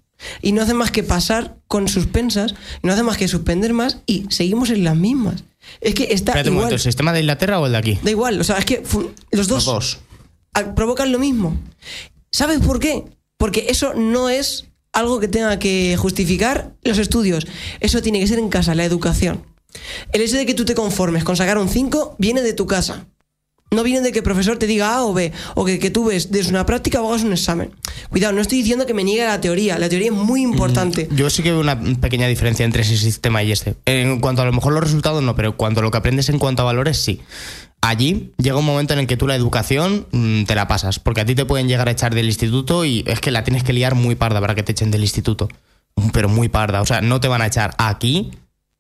D: Y no hacen más que pasar con suspensas, no hacen más que suspender más y seguimos en las mismas. Es que está
C: Espérate un
D: igual.
C: momento, ¿el sistema de Inglaterra o el de aquí?
D: Da igual, o sea, es que los dos,
C: Los dos.
D: a- provocan lo mismo. ¿Sabes por qué? Porque eso no es algo que tenga que justificar los estudios. Eso tiene que ser en casa, la educación. El hecho de que tú te conformes con sacar un 5 viene de tu casa. No viene de que el profesor te diga A o B, o que, que tú ves desde una práctica o hagas un examen. Cuidado, no estoy diciendo que me niegue la teoría. La teoría es muy importante.
C: Yo sí que veo una pequeña diferencia entre ese sistema y este. En cuanto a lo mejor los resultados no, pero en cuanto a lo que aprendes en cuanto a valores, sí. Allí llega un momento en el que tú la educación mm, te la pasas, porque a ti te pueden llegar a echar del instituto y es que la tienes que liar muy parda para que te echen del instituto. Pero muy parda, o sea, no te van a echar aquí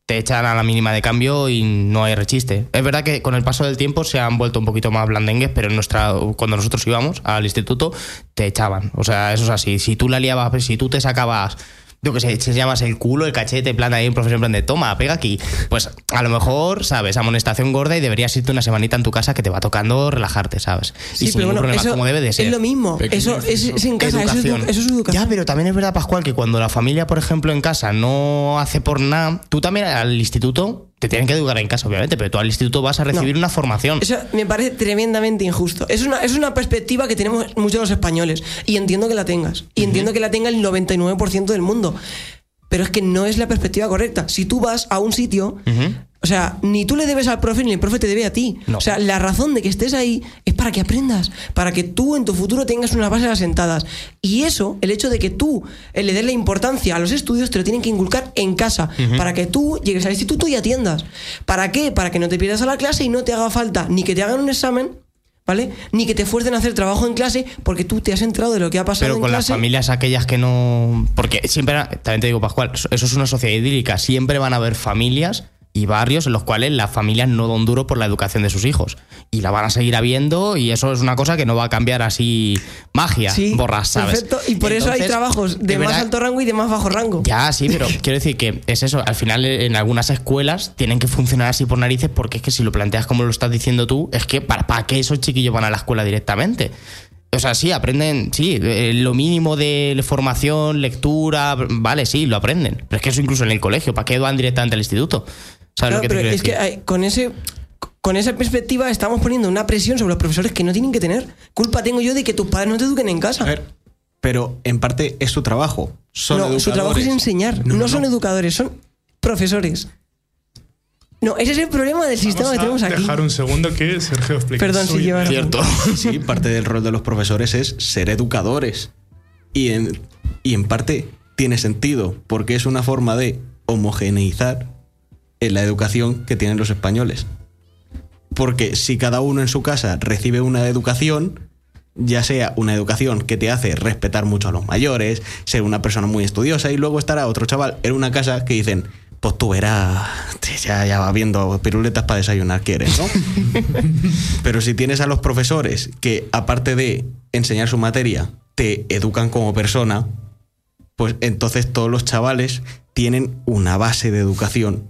C: te echan a la mínima de cambio y no hay rechiste. Es verdad que con el paso del tiempo se han vuelto un poquito más blandengues, pero en nuestra, cuando nosotros íbamos al instituto, te echaban. O sea, eso es así. Si tú la liabas, si tú te sacabas yo que sé, si llamas el culo, el cachete, en plan ahí un profesor en plan de toma, pega aquí. Pues a lo mejor, ¿sabes? Amonestación gorda y deberías irte una semanita en tu casa que te va tocando relajarte, ¿sabes? y sin ningún problema, como debe de ser.
D: es lo mismo. Eso es, es en casa, eso es, eso es educación.
C: Ya, pero también es verdad, Pascual, que cuando la familia, por ejemplo, en casa no hace por nada, tú también al instituto te tienen que educar en casa, obviamente, pero tú al instituto vas a recibir
D: No.
C: una formación.
D: Eso me parece tremendamente injusto. Es una, es una perspectiva que tenemos muchos los españoles. Y entiendo que la tengas. Y entiendo que la tenga el 99% del mundo. Pero es que no es la perspectiva correcta. Si tú vas a un sitio, o sea, ni tú le debes al profe ni el profe te debe a ti.
C: No.
D: O sea, la razón de que estés ahí es para que aprendas, para que tú en tu futuro tengas unas bases asentadas. Y eso, el hecho de que tú eh, le des la importancia a los estudios, te lo tienen que inculcar en casa, para que tú llegues al instituto y atiendas. ¿Para qué? Para que no te pierdas a la clase y no te haga falta ni que te hagan un examen. ¿Vale? Ni que te fuercen a hacer trabajo en clase porque tú te has enterado de lo que ha pasado
C: Pero
D: en
C: con las familias aquellas que no. Porque siempre, también te digo, Pascual, eso es una sociedad idílica. Siempre van a haber familias y barrios en los cuales las familias no dan duro por la educación de sus hijos. Y la van a seguir habiendo, y eso es una cosa que no va a cambiar así magia,
D: Sí,
C: borras, ¿sabes?
D: perfecto. Y por eso hay trabajos de más alto rango y de más bajo rango.
C: Ya, sí, pero quiero decir que es eso. Al final, en algunas escuelas tienen que funcionar así por narices, porque es que si lo planteas como lo estás diciendo tú, es que ¿para, para qué esos chiquillos van a la escuela directamente? O sea, sí, aprenden, sí, eh, lo mínimo de formación, lectura, vale, sí, lo aprenden. Pero es que eso incluso en el colegio, ¿para qué van directamente al instituto? ¿Sabes
D: Claro,
C: lo que te
D: pero es que hay- con ese con esa perspectiva estamos poniendo una presión sobre los profesores que no tienen que tener. Culpa tengo yo de que tus padres no te eduquen en casa.
E: A ver, pero en parte es su trabajo. Son
D: no,
E: educadores.
D: su trabajo es enseñar. No,
E: No, no,
D: son
E: no.
D: educadores, son profesores. No, ese es el problema del sistema que tenemos aquí.
F: dejar un segundo que Sergio explique.
D: Perdón, lleva.
C: Cierto.
E: Sí, parte del rol de los profesores es ser educadores. Y en, y en parte tiene sentido, porque es una forma de homogeneizar en la educación que tienen los españoles. Porque si cada uno en su casa recibe una educación, ya sea una educación que te hace respetar mucho a los mayores, ser una persona muy estudiosa, y luego estará otro chaval en una casa que dicen, pues tú verás, ya, ya va viendo piruletas para desayunar, quieres, ¿no? Pero si tienes a los profesores que, aparte de enseñar su materia, te educan como persona, pues entonces todos los chavales tienen una base de educación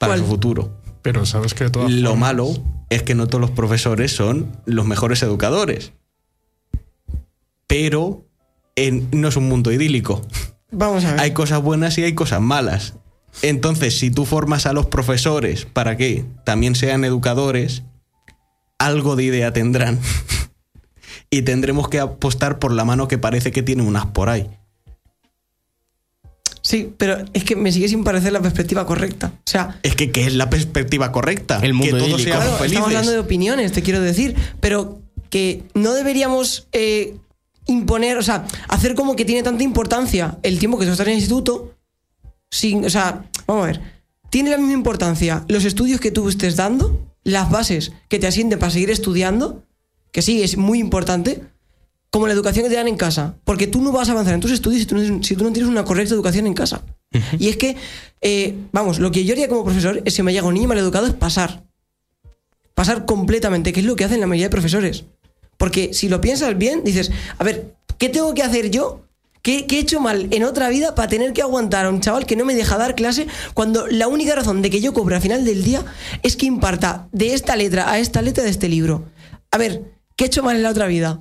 E: para
D: ¿Cuál?
E: su futuro.
F: Pero sabes que de todas
E: Lo
F: formas-
E: malo es que no todos los profesores son los mejores educadores. Pero en- no es un mundo idílico.
D: Vamos a ver.
E: Hay cosas buenas y hay cosas malas. Entonces, si tú formas a los profesores para que también sean educadores, algo de idea tendrán. y tendremos que apostar por la mano que parece que tiene unas por ahí.
D: Sí, pero es que me sigue sin parecer la perspectiva correcta. O sea,
E: Es que, ¿qué es la perspectiva correcta?
C: El mundo
E: que todos seamos
D: Claro,
E: felices.
D: estamos hablando de opiniones, te quiero decir, pero que no deberíamos eh, imponer, o sea, hacer como que tiene tanta importancia el tiempo que tú estás en el instituto, sin, o sea, vamos a ver, tiene la misma importancia los estudios que tú estés dando, las bases que te asienten para seguir estudiando, que sí, es muy importante, como la educación que te dan en casa, porque tú no vas a avanzar en tus estudios si tú no, si tú no tienes una correcta educación en casa. Y es que, eh, vamos, lo que yo haría como profesor es si me llega un niño mal educado es pasar pasar completamente, que es lo que hacen la mayoría de profesores. Porque si lo piensas bien, dices, a ver, ¿qué tengo que hacer yo? ¿Qué, qué he hecho mal en otra vida para tener que aguantar a un chaval que no me deja dar clase cuando la única razón de que yo cobre al final del día es que imparta de esta letra a esta letra de este libro? A ver, ¿qué he hecho mal en la otra vida?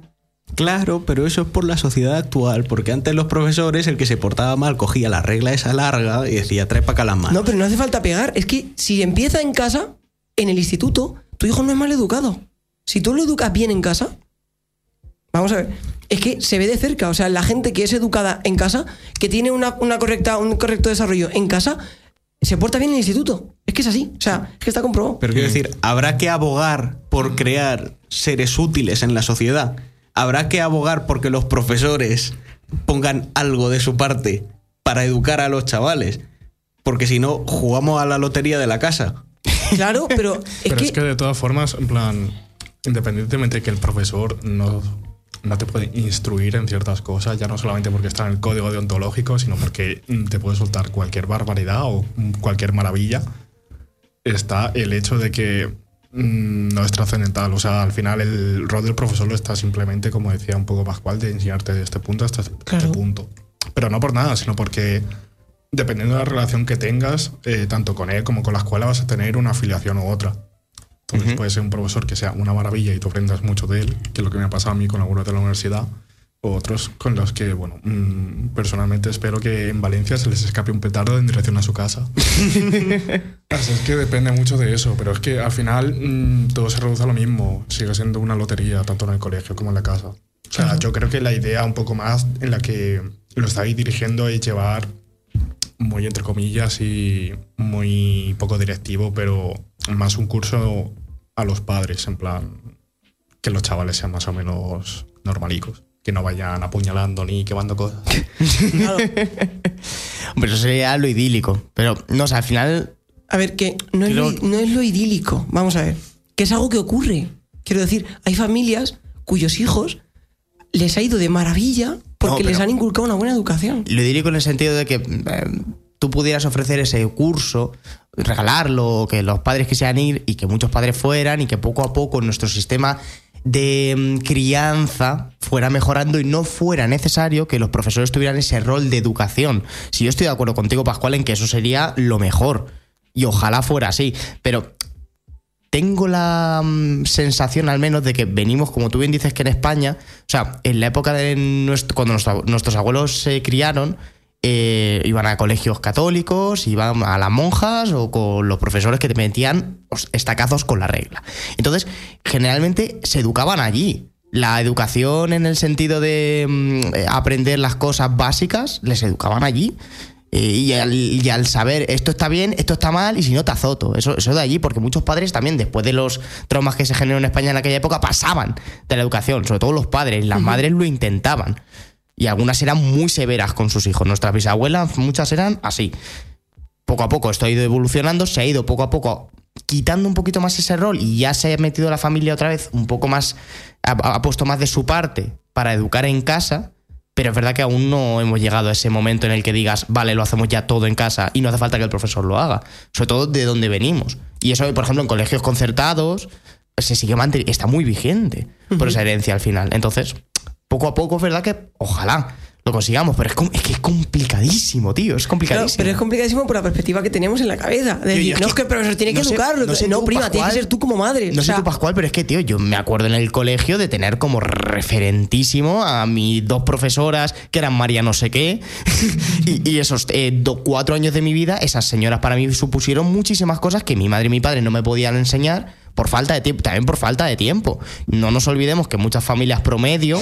E: Claro, pero eso es por la sociedad actual, porque antes los profesores, el que se portaba mal, cogía la regla esa larga y decía, trae para acá las manos.
D: No, pero no hace falta pegar. Es que si empieza en casa, en el instituto, tu hijo no es mal educado. Si tú lo educas bien en casa, vamos a ver, es que se ve de cerca. O sea, la gente que es educada en casa, que tiene una, una correcta, un correcto desarrollo en casa, se porta bien en el instituto. Es que es así. O sea, es que está comprobado.
E: Pero quiero decir, habrá que abogar por crear seres útiles en la sociedad. Habrá que abogar porque los profesores pongan algo de su parte para educar a los chavales. Porque si no, jugamos a la lotería de la casa.
D: Claro, pero es
F: Pero
D: que,
F: es que de todas formas, en plan, independientemente de que el profesor no no te puede instruir en ciertas cosas, ya no solamente porque está en el código deontológico, sino porque te puede soltar cualquier barbaridad o cualquier maravilla. Está el hecho de que no es trascendental. O sea, al final el rol del profesor lo está simplemente, como decía un poco Pascual, de enseñarte de este punto hasta este
D: Claro.
F: punto. Pero no por nada, sino porque dependiendo de la relación que tengas, eh, tanto con él como con la escuela, vas a tener una afiliación u otra. Entonces puede ser un profesor que sea una maravilla y tú aprendas mucho de él, que es lo que me ha pasado a mí con algunos de la universidad, otros con los que, bueno, mm, personalmente espero que en Valencia se les escape un petardo en dirección a su casa. Así es que depende mucho de eso, pero es que al final mm, todo se reduce a lo mismo, sigue siendo una lotería, tanto en el colegio como en la casa. O sea, yo creo que la idea un poco más en la que lo estáis dirigiendo es llevar muy entre comillas y muy poco directivo, pero más un curso a los padres, en plan que los chavales sean más o menos normalicos, que no vayan apuñalando ni quemando cosas.
D: Claro.
C: Hombre, eso sería lo idílico. Pero, no sé, al final.
D: A ver, que no es, lo, no es lo idílico, vamos a ver. Que es algo que ocurre. Quiero decir, hay familias cuyos hijos les ha ido de maravilla porque
C: No,
D: les han inculcado una buena educación.
C: Lo idílico en el sentido de que eh, tú pudieras ofrecer ese curso, regalarlo, que los padres quisieran ir y que muchos padres fueran y que poco a poco nuestro sistema de mm, crianza fuera mejorando y no fuera necesario que los profesores tuvieran ese rol de educación. Si yo estoy de acuerdo contigo, Pascual, en que eso sería lo mejor y ojalá fuera así, pero tengo la mm, sensación al menos de que venimos, como tú bien dices que en España, o sea, en la época de cuando nuestro- nuestros abuelos se criaron, eh, iban a colegios católicos, iban a las monjas o con los profesores que te metían estacazos con la regla. Entonces, generalmente se educaban allí. La educación en el sentido de mm, eh, aprender las cosas básicas, les educaban allí. Eh, y, al, y al saber esto está bien, esto está mal, y si no te azoto. Eso, eso de allí, porque muchos padres también, después de los traumas que se generaron en España en aquella época, pasaban de la educación, sobre todo los padres, las madres lo intentaban. Y algunas eran muy severas con sus hijos. Nuestras bisabuelas, muchas eran así. Poco a poco esto ha ido evolucionando, se ha ido poco a poco quitando un poquito más ese rol y ya se ha metido la familia otra vez un poco más, ha, ha puesto más de su parte para educar en casa, pero es verdad que aún no hemos llegado a ese momento en el que digas, vale, lo hacemos ya todo en casa y no hace falta que el profesor lo haga, sobre todo de donde venimos. Y eso, por ejemplo, en colegios concertados se sigue manteniendo, está muy vigente por esa herencia al final. Entonces, poco a poco es verdad que ojalá lo consigamos, pero es, es que es complicadísimo, tío, es
D: Claro,
C: complicadísimo.
D: pero es complicadísimo por la perspectiva que tenemos en la cabeza. De decir,
C: yo es
D: no,
C: que-
D: es que el profesor tiene que
C: sé-
D: educarlo.
C: no
D: No,
C: tú,
D: prima, tiene que
C: Pascual.
D: ser tú como madre.
C: No
D: O
C: sé tú, Pascual, pero es que, tío, yo me acuerdo en el colegio de tener como referentísimo a mis dos profesoras, que eran María no sé qué, y, y esos eh, do- cuatro años de mi vida, esas señoras para mí supusieron muchísimas cosas que mi madre y mi padre no me podían enseñar por falta de tiempo, también por falta de tiempo. No nos olvidemos que muchas familias promedio,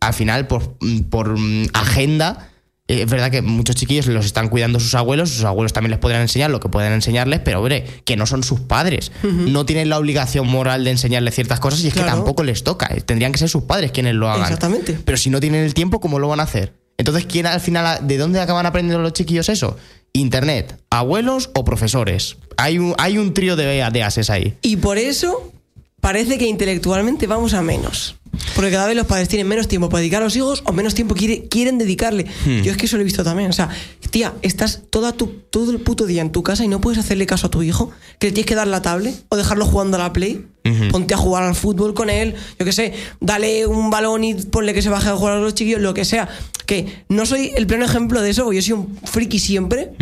C: al final, por, por mm, agenda, eh, es verdad que muchos chiquillos los están cuidando sus abuelos, sus abuelos también les podrían enseñar lo que pueden enseñarles, pero hombre, que no son sus padres. No tienen la obligación moral de enseñarles ciertas cosas y es que tampoco les toca. eh, Tendrían que ser sus padres quienes lo hagan.
D: Exactamente.
C: Pero si no tienen el tiempo, ¿cómo lo van a hacer? Entonces, ¿quién al final, de dónde acaban aprendiendo los chiquillos eso? Internet, abuelos o profesores. Hay un, hay un trío de, de ases ahí.
D: Y por eso parece que intelectualmente vamos a menos. Porque cada vez los padres tienen menos tiempo para dedicar a los hijos o menos tiempo quiere- quieren dedicarle.
C: Hmm.
D: Yo es que eso lo he visto también. O sea, tía, estás toda tu, todo el puto día en tu casa y no puedes hacerle caso a tu hijo, que le tienes que dar la tablet o dejarlo jugando a la play. Ponte a jugar al fútbol con él, yo qué sé, dale un balón y ponle que se baje a jugar a los chiquillos, lo que sea. Que no soy el pleno ejemplo de eso, porque yo soy un friki siempre,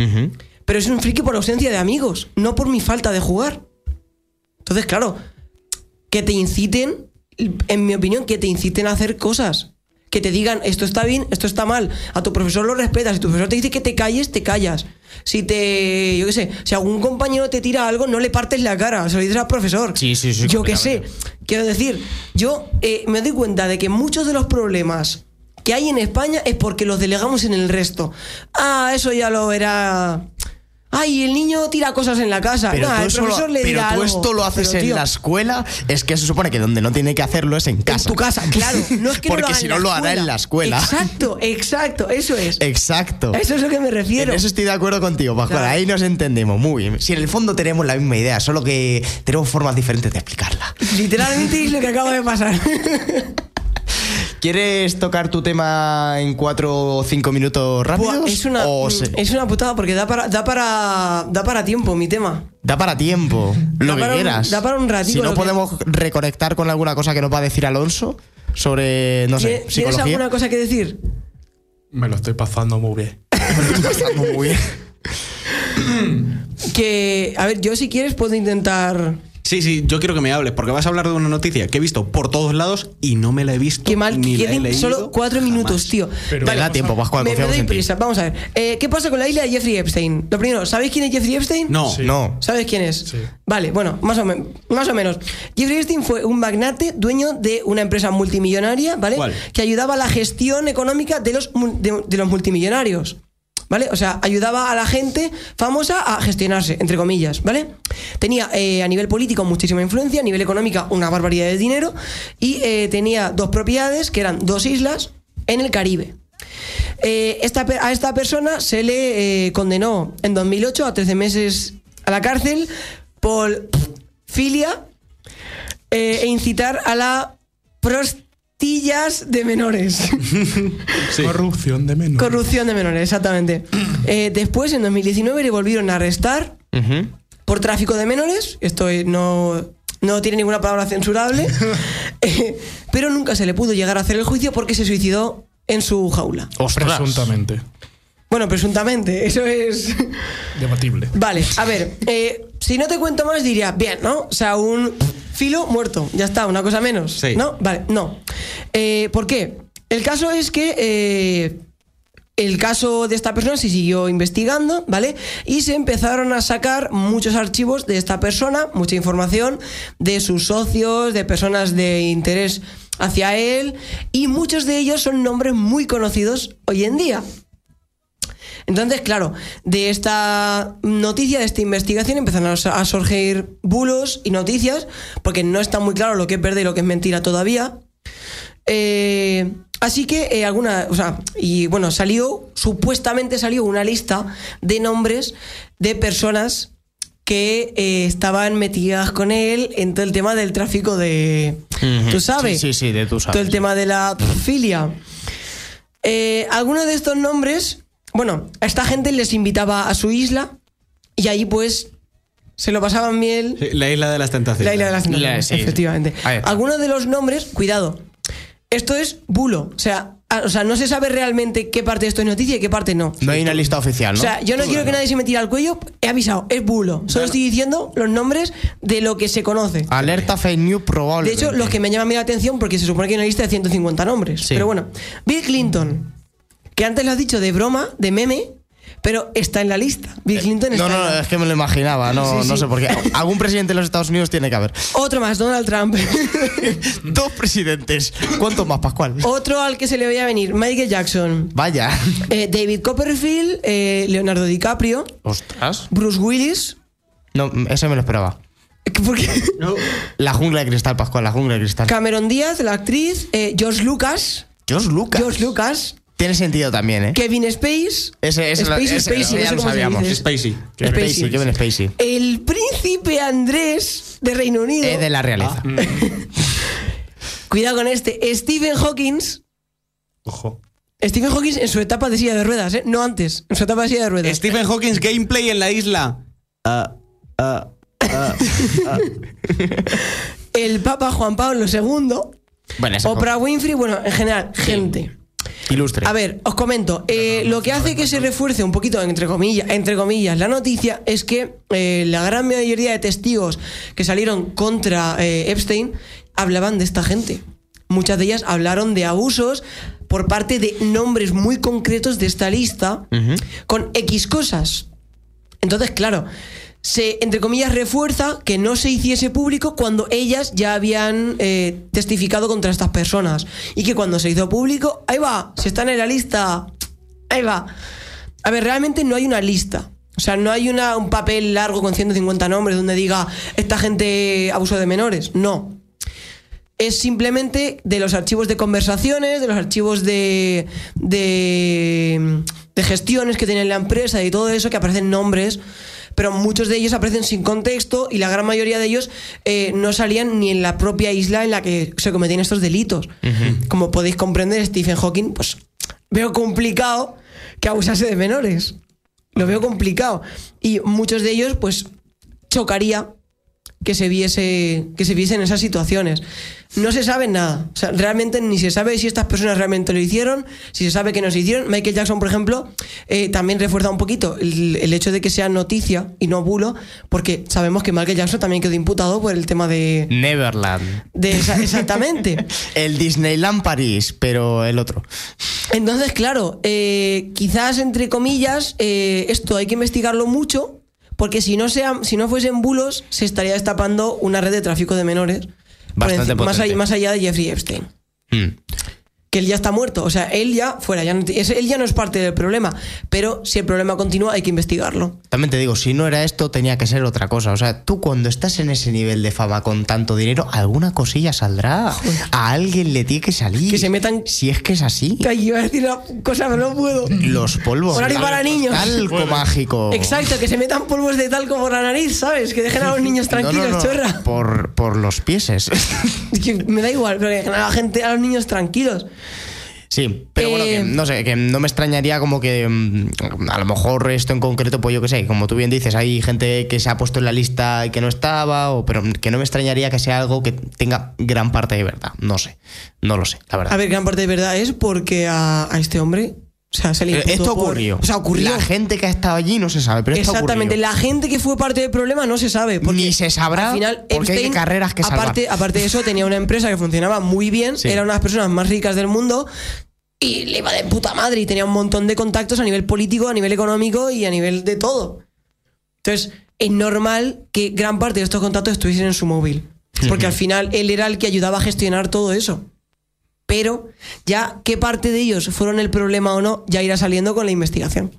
D: pero es un friki por ausencia de amigos, no por mi falta de jugar. Entonces, claro, que te inciten, en mi opinión, que te inciten a hacer cosas. Que te digan, esto está bien, esto está mal. A tu profesor lo respetas. Si tu profesor te dice que te calles, te callas. Si te, yo qué sé, si algún compañero te tira algo, no le partes la cara, se lo dices al profesor.
C: Sí, sí, sí,
D: Yo qué sé. Quiero decir, yo eh, me doy cuenta de que muchos de los problemas que hay en España es porque los delegamos en el resto. Ah, eso ya lo verá. Ay, el niño tira cosas en la casa.
C: Pero
D: Nah,
C: tú,
D: el
C: eso lo-
D: profesor le
C: pero
D: dirá
C: tú
D: algo.
C: esto lo haces
D: Pero,
C: en
D: tío,
C: la escuela, es que se supone que donde no tiene que hacerlo es en casa.
D: En tu casa, claro. No es que
C: Porque
D: lo
C: si no lo hará en la escuela.
D: Exacto, exacto, eso es.
C: Exacto.
D: A eso es a lo que me refiero.
C: En eso estoy de acuerdo contigo, Pascual.
D: Claro.
C: Ahí nos entendemos muy bien. Si en el fondo tenemos la misma idea, solo que tenemos formas diferentes de explicarla.
D: Literalmente es lo que acaba de pasar.
C: ¿Quieres tocar tu tema en cuatro o cinco minutos rápidos?
D: Buah, es, una,
C: O
D: mm,
C: se-
D: es una putada porque da para, da para, da para tiempo mi tema.
C: Da para tiempo, lo
D: Da
C: que
D: para un-
C: quieras.
D: da para un ratito
C: Si no
D: lo que-
C: podemos reconectar con alguna cosa que nos va a decir Alonso sobre, no sé,
D: ¿Tienes
C: psicología.
D: alguna cosa que decir?
F: Me lo estoy pasando muy bien.
C: Pasando muy bien.
D: Que, a ver, yo si quieres puedo intentar...
E: Sí, sí, yo quiero que me hables, porque vas a hablar de una noticia que he visto por todos lados y no me la he visto.
D: Qué mal,
E: ni la he leído
D: solo cuatro
E: jamás.
D: minutos, tío.
F: Pero-
C: Te da tiempo, Pascual,
D: me, me doy
C: en ti.
D: prisa, vamos a ver. Eh, ¿Qué pasa con la isla de Jeffrey Epstein? Lo primero, ¿sabéis quién es Jeffrey Epstein?
E: No,
F: Sí.
C: No.
D: ¿Sabes quién es?
F: Sí.
D: Vale, bueno, más o, men- más o menos. Jeffrey Epstein fue un magnate dueño de una empresa multimillonaria, ¿vale?
E: ¿Cuál?
D: Que ayudaba a la gestión económica de los, mul- de, de los multimillonarios. ¿Vale? O sea, ayudaba a la gente famosa a gestionarse, entre comillas, ¿vale? Tenía eh, a nivel político muchísima influencia, a nivel económica una barbaridad de dinero y eh, tenía dos propiedades que eran dos islas en el Caribe. Eh, esta a esta persona se le condenó en 2008 a 13 meses a la cárcel por filia e incitar a la prostillas de menores.
F: Corrupción de menor.
D: Corrupción de menores, exactamente. Eh, después, en 2019, le volvieron a arrestar por tráfico de menores. Esto eh, no, no tiene ninguna palabra censurable. Eh, pero nunca se le pudo llegar a hacer el juicio porque se suicidó en su jaula.
C: Ostras.
F: Presuntamente.
D: Bueno, presuntamente, eso es...
F: Debatible.
D: Vale, a ver, eh, si no te cuento más diría, bien, ¿no? O sea, un filo muerto, ya está, una cosa menos.
E: Sí.
D: ¿No? Vale, no. Eh, ¿Por qué? El caso es que eh, el caso de esta persona se siguió investigando, ¿vale? Y se empezaron a sacar muchos archivos de esta persona, mucha información de sus socios, de personas de interés hacia él, y muchos de ellos son nombres muy conocidos hoy en día. Entonces, claro, de esta noticia, de esta investigación, empezaron a surgir bulos y noticias, porque no está muy claro lo que es verdad y lo que es mentira todavía. Eh, así que eh, alguna, o sea, y bueno, salió, supuestamente salió una lista de nombres de personas que eh, estaban metidas con él en todo el tema del tráfico de... ¿Tú sabes?
C: Sí, sí, sí, de tú sabes.
D: Todo el tema de la filia. Algunos de estos nombres, bueno, a esta gente les invitaba a su isla y ahí pues se lo pasaban bien.
E: Sí, La isla de las tentaciones.
D: La isla de las
C: La-
D: Tentaciones,
C: sí.
D: efectivamente. Algunos de los nombres, cuidado, esto es bulo. O sea, a- o sea, no se sabe realmente qué parte de esto es noticia y qué parte no.
C: No hay una lista oficial, ¿no?
D: O sea, yo no quiero que nadie se me tire al cuello. He avisado, es bulo. Solo estoy diciendo los nombres de lo que se conoce.
C: Alerta fake news
D: De
C: probable.
D: hecho, los que me llaman a mí la atención porque se supone que hay una lista de 150 nombres.
C: Sí.
D: Pero bueno, Bill Clinton, que antes lo has dicho de broma, de meme, pero está en la lista. Bill Clinton está
C: Eh, No, no,
D: en la
C: es que me lo imaginaba, no,
D: Sí,
C: no
D: sí.
C: sé por qué. Algún presidente de los Estados Unidos tiene que haber.
D: Otro más, Donald Trump.
C: Dos presidentes. ¿Cuántos más, Pascual?
D: Otro al que se le veía venir, Michael Jackson.
C: Vaya.
D: Eh, David Copperfield, eh, Leonardo DiCaprio,
C: Ostras.
D: Bruce Willis.
C: No, ese me lo esperaba.
D: ¿Por qué?
C: La jungla de cristal, Pascual, la jungla de cristal.
D: Cameron Díaz, la actriz. eh, George Lucas.
C: George Lucas.
D: George Lucas.
C: Tiene sentido también, ¿eh?
D: Kevin Space.
C: Ese, ese,
D: Spacey,
C: ese-
D: Spacey,
C: ese
D: no
C: ya
D: sé
C: lo
D: cómo se
C: sabíamos.
D: dice.
E: Spacey.
C: Spacey,
D: Spacey.
C: Kevin Spacey.
D: El príncipe Andrés de Reino Unido.
C: Es de la realeza.
D: Cuidado con este. Stephen Hawking.
F: Ojo.
D: Stephen Hawking en su etapa de silla de ruedas, ¿eh? No antes, en su etapa de silla de ruedas.
E: Stephen Hawking's gameplay en la isla. Ah, ah, ah, ah.
D: El Papa Juan Pablo II.
C: Bueno, ese
D: Oprah Winfrey, bueno, en general, gente.
C: Ilustre.
D: A ver, os comento. eh, lo que hace que se refuerce un poquito, entre comillas, entre comillas, la noticia es que eh, la gran mayoría de testigos que salieron contra eh, Epstein hablaban de esta gente. Muchas de ellas hablaron de abusos por parte de nombres muy concretos de esta lista con X cosas. Entonces, claro, se, entre comillas, refuerza que no se hiciese público cuando ellas ya habían eh, testificado contra estas personas. Y que cuando se hizo público, ahí va, si están en la lista, ahí va. A ver, realmente no hay una lista. O sea, no hay una, un papel largo con 150 nombres donde diga, esta gente abusó de menores. No. Es simplemente de los archivos de conversaciones, de los archivos de, de, de gestiones que tiene la empresa y todo eso que aparecen nombres pero muchos de ellos aparecen sin contexto y la gran mayoría de ellos eh, no salían ni en la propia isla en la que se cometían estos delitos. Como podéis comprender, Stephen Hawking, pues veo complicado que abusase de menores. Lo veo complicado. Y muchos de ellos, pues, chocaría que se viese que se viesen esas situaciones. No se sabe nada. O sea, realmente ni se sabe si estas personas realmente lo hicieron, si se sabe que no se hicieron. Michael Jackson, por ejemplo, eh, también refuerza un poquito el, el hecho de que sea noticia y no bulo, porque sabemos que Michael Jackson también quedó imputado por el tema de.
C: Neverland.
D: de esa- exactamente.
C: El Disneyland París, pero el otro.
D: Entonces, claro, eh, quizás entre comillas, eh, esto hay que investigarlo mucho, porque si no, sea, si no fuesen bulos, se estaría destapando una red de tráfico de menores.
C: Bastante
D: allá, más allá de Jeffrey Epstein.
C: Mm.
D: Que él ya está muerto. O sea, él ya fuera, ya no, es- él ya no es parte del problema. Pero si el problema continúa, hay que investigarlo.
C: También te digo, si no era esto, tenía que ser otra cosa. O sea, tú cuando estás en ese nivel de fama con tanto dinero, alguna cosilla saldrá. A alguien le tiene que salir.
D: Que se metan-
C: Si es que es así.
D: Que iba a decir una cosa, pero no puedo.
C: Los polvos.
D: Horario para niños.
C: Talco mágico.
D: Exacto, que se metan polvos de talco por la nariz, ¿sabes? Que dejen a los niños
C: No, no,
D: tranquilos,
C: no,
D: chorra.
C: Por, por los pieses.
D: Me da igual, pero que dejen a la gente, a los niños tranquilos.
C: Sí, pero bueno,
D: Eh,
C: que, no sé, que no me extrañaría como que mm, a lo mejor esto en concreto, pues yo qué sé, como tú bien dices, hay gente que se ha puesto en la lista y que no estaba, o, pero que no me extrañaría que sea algo que tenga gran parte de verdad. No sé, no lo sé, la verdad.
D: A ver, gran parte de verdad es porque a, a este hombre, o sea, se le
C: Eh, esto
D: por-
C: ocurrió.
D: o sea, ocurrió.
C: La gente que ha estado allí no se sabe, pero esto
D: Exactamente,
C: ocurrió.
D: la gente que fue parte del problema no se sabe.
C: Ni se sabrá,
D: Al final,
C: porque hay carreras que salvar.
D: aparte, aparte de eso, tenía una empresa que funcionaba muy bien,
C: Sí.
D: era una de las personas más ricas del mundo y le iba de puta madre y tenía un montón de contactos a nivel político, a nivel económico y a nivel de todo. Entonces, es normal que gran parte de estos contactos estuviesen en su móvil. Porque al final él era el que ayudaba a gestionar todo eso. Pero ya qué parte de ellos fueron el problema o no, ya irá saliendo con la investigación.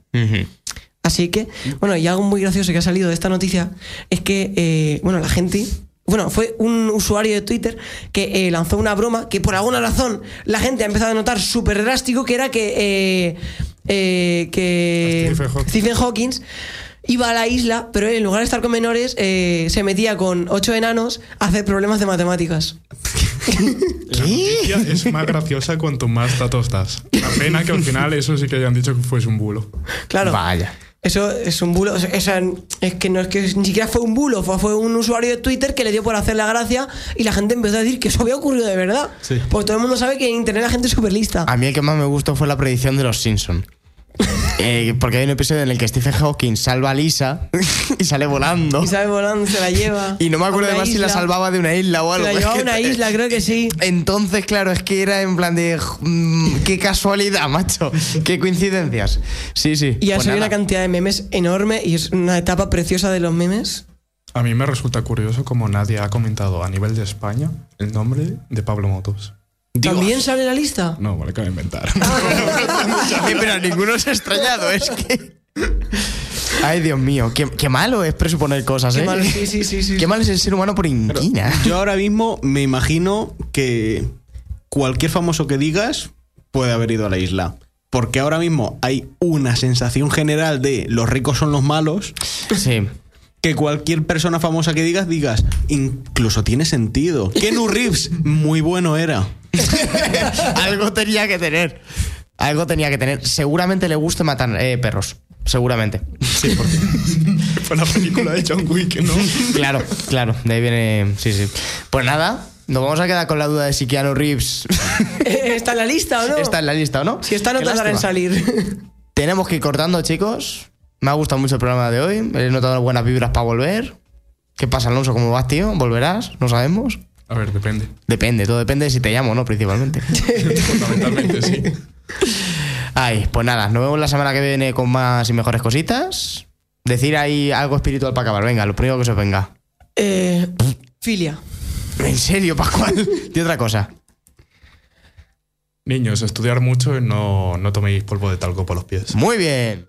D: Así que, bueno, y algo muy gracioso que ha salido de esta noticia es que, eh, bueno, la gente. Bueno, fue un usuario de Twitter que eh, lanzó una broma que por alguna razón la gente ha empezado a notar súper drástico, que era que, eh, eh, que
F: Stephen Hawking.
D: Stephen Hawking iba a la isla, pero él, en lugar de estar con menores, eh, se metía con ocho enanos a hacer problemas de matemáticas.
F: La noticia es más graciosa cuanto más datos das. La pena que al final eso sí que hayan dicho que fuese un bulo.
D: Claro.
C: Vaya.
D: Eso es un bulo. es que no es que ni siquiera fue un bulo, fue, fue un usuario de Twitter que le dio por hacer la gracia y la gente empezó a decir que eso había ocurrido de verdad.
E: Sí.
D: Porque todo el mundo sabe que en internet la gente es súper lista.
C: A mí el que más me gustó fue la predicción de los Simpsons. Eh, porque hay un episodio en el que Stephen Hawking salva a Lisa y sale volando.
D: Y sabe volando, se la lleva.
C: Y no me acuerdo además si la salvaba de una isla o
D: Se
C: algo.
D: la
C: Es
D: llevaba a una isla, creo que sí.
C: Entonces, claro, es que era en plan de. mm, qué casualidad, macho. Qué coincidencias. Sí, sí.
D: Y ha
C: Pues
D: una cantidad de memes enorme y es una etapa preciosa de los memes.
F: A mí me resulta curioso como nadie ha comentado a nivel de España el nombre de Pablo Motos.
D: ¿También sale en la lista?
F: No, vale, que me inventar.
C: Eh, pero ninguno se ha extrañado, es que. Ay, Dios mío, qué, qué malo es presuponer cosas,
D: Qué
C: ¿eh?
D: malo, sí, sí, sí, sí.
C: Qué malo es el ser humano por inquina.
E: Yo ahora mismo me imagino que cualquier famoso que digas puede haber ido a la isla. Porque ahora mismo hay una sensación general de los ricos son los malos.
C: Sí.
E: Que cualquier persona famosa que digas, digas, incluso tiene sentido. Kenu Reeves, muy bueno era.
C: Algo tenía que tener. Algo tenía que tener. Seguramente le guste matar eh, perros. Seguramente.
F: Sí, porque fue la película de John Wick, ¿no?
C: Claro, claro. De ahí viene. Sí, sí. Pues nada, nos vamos a quedar con la duda de si Keanu Reeves
D: ¿Está en la lista o no?
C: está en la lista o no.
D: Si está, no tardará en salir.
C: Tenemos que ir cortando, chicos. Me ha gustado mucho el programa de hoy. He notado buenas vibras para volver. ¿Qué pasa, Alonso? ¿Cómo vas, tío? ¿Volverás? No sabemos.
F: A ver, depende.
C: Depende, todo depende de si te llamo o no, principalmente.
F: Fundamentalmente, sí.
C: Ay, pues nada, nos vemos la semana que viene con más y mejores cositas. Decir ahí algo espiritual para acabar. Venga, lo primero que se os venga.
D: Eh, filia.
C: En serio, Pascual. De otra cosa.
F: Niños, estudiar mucho y no, no toméis polvo de talco por los pies.
C: Muy bien.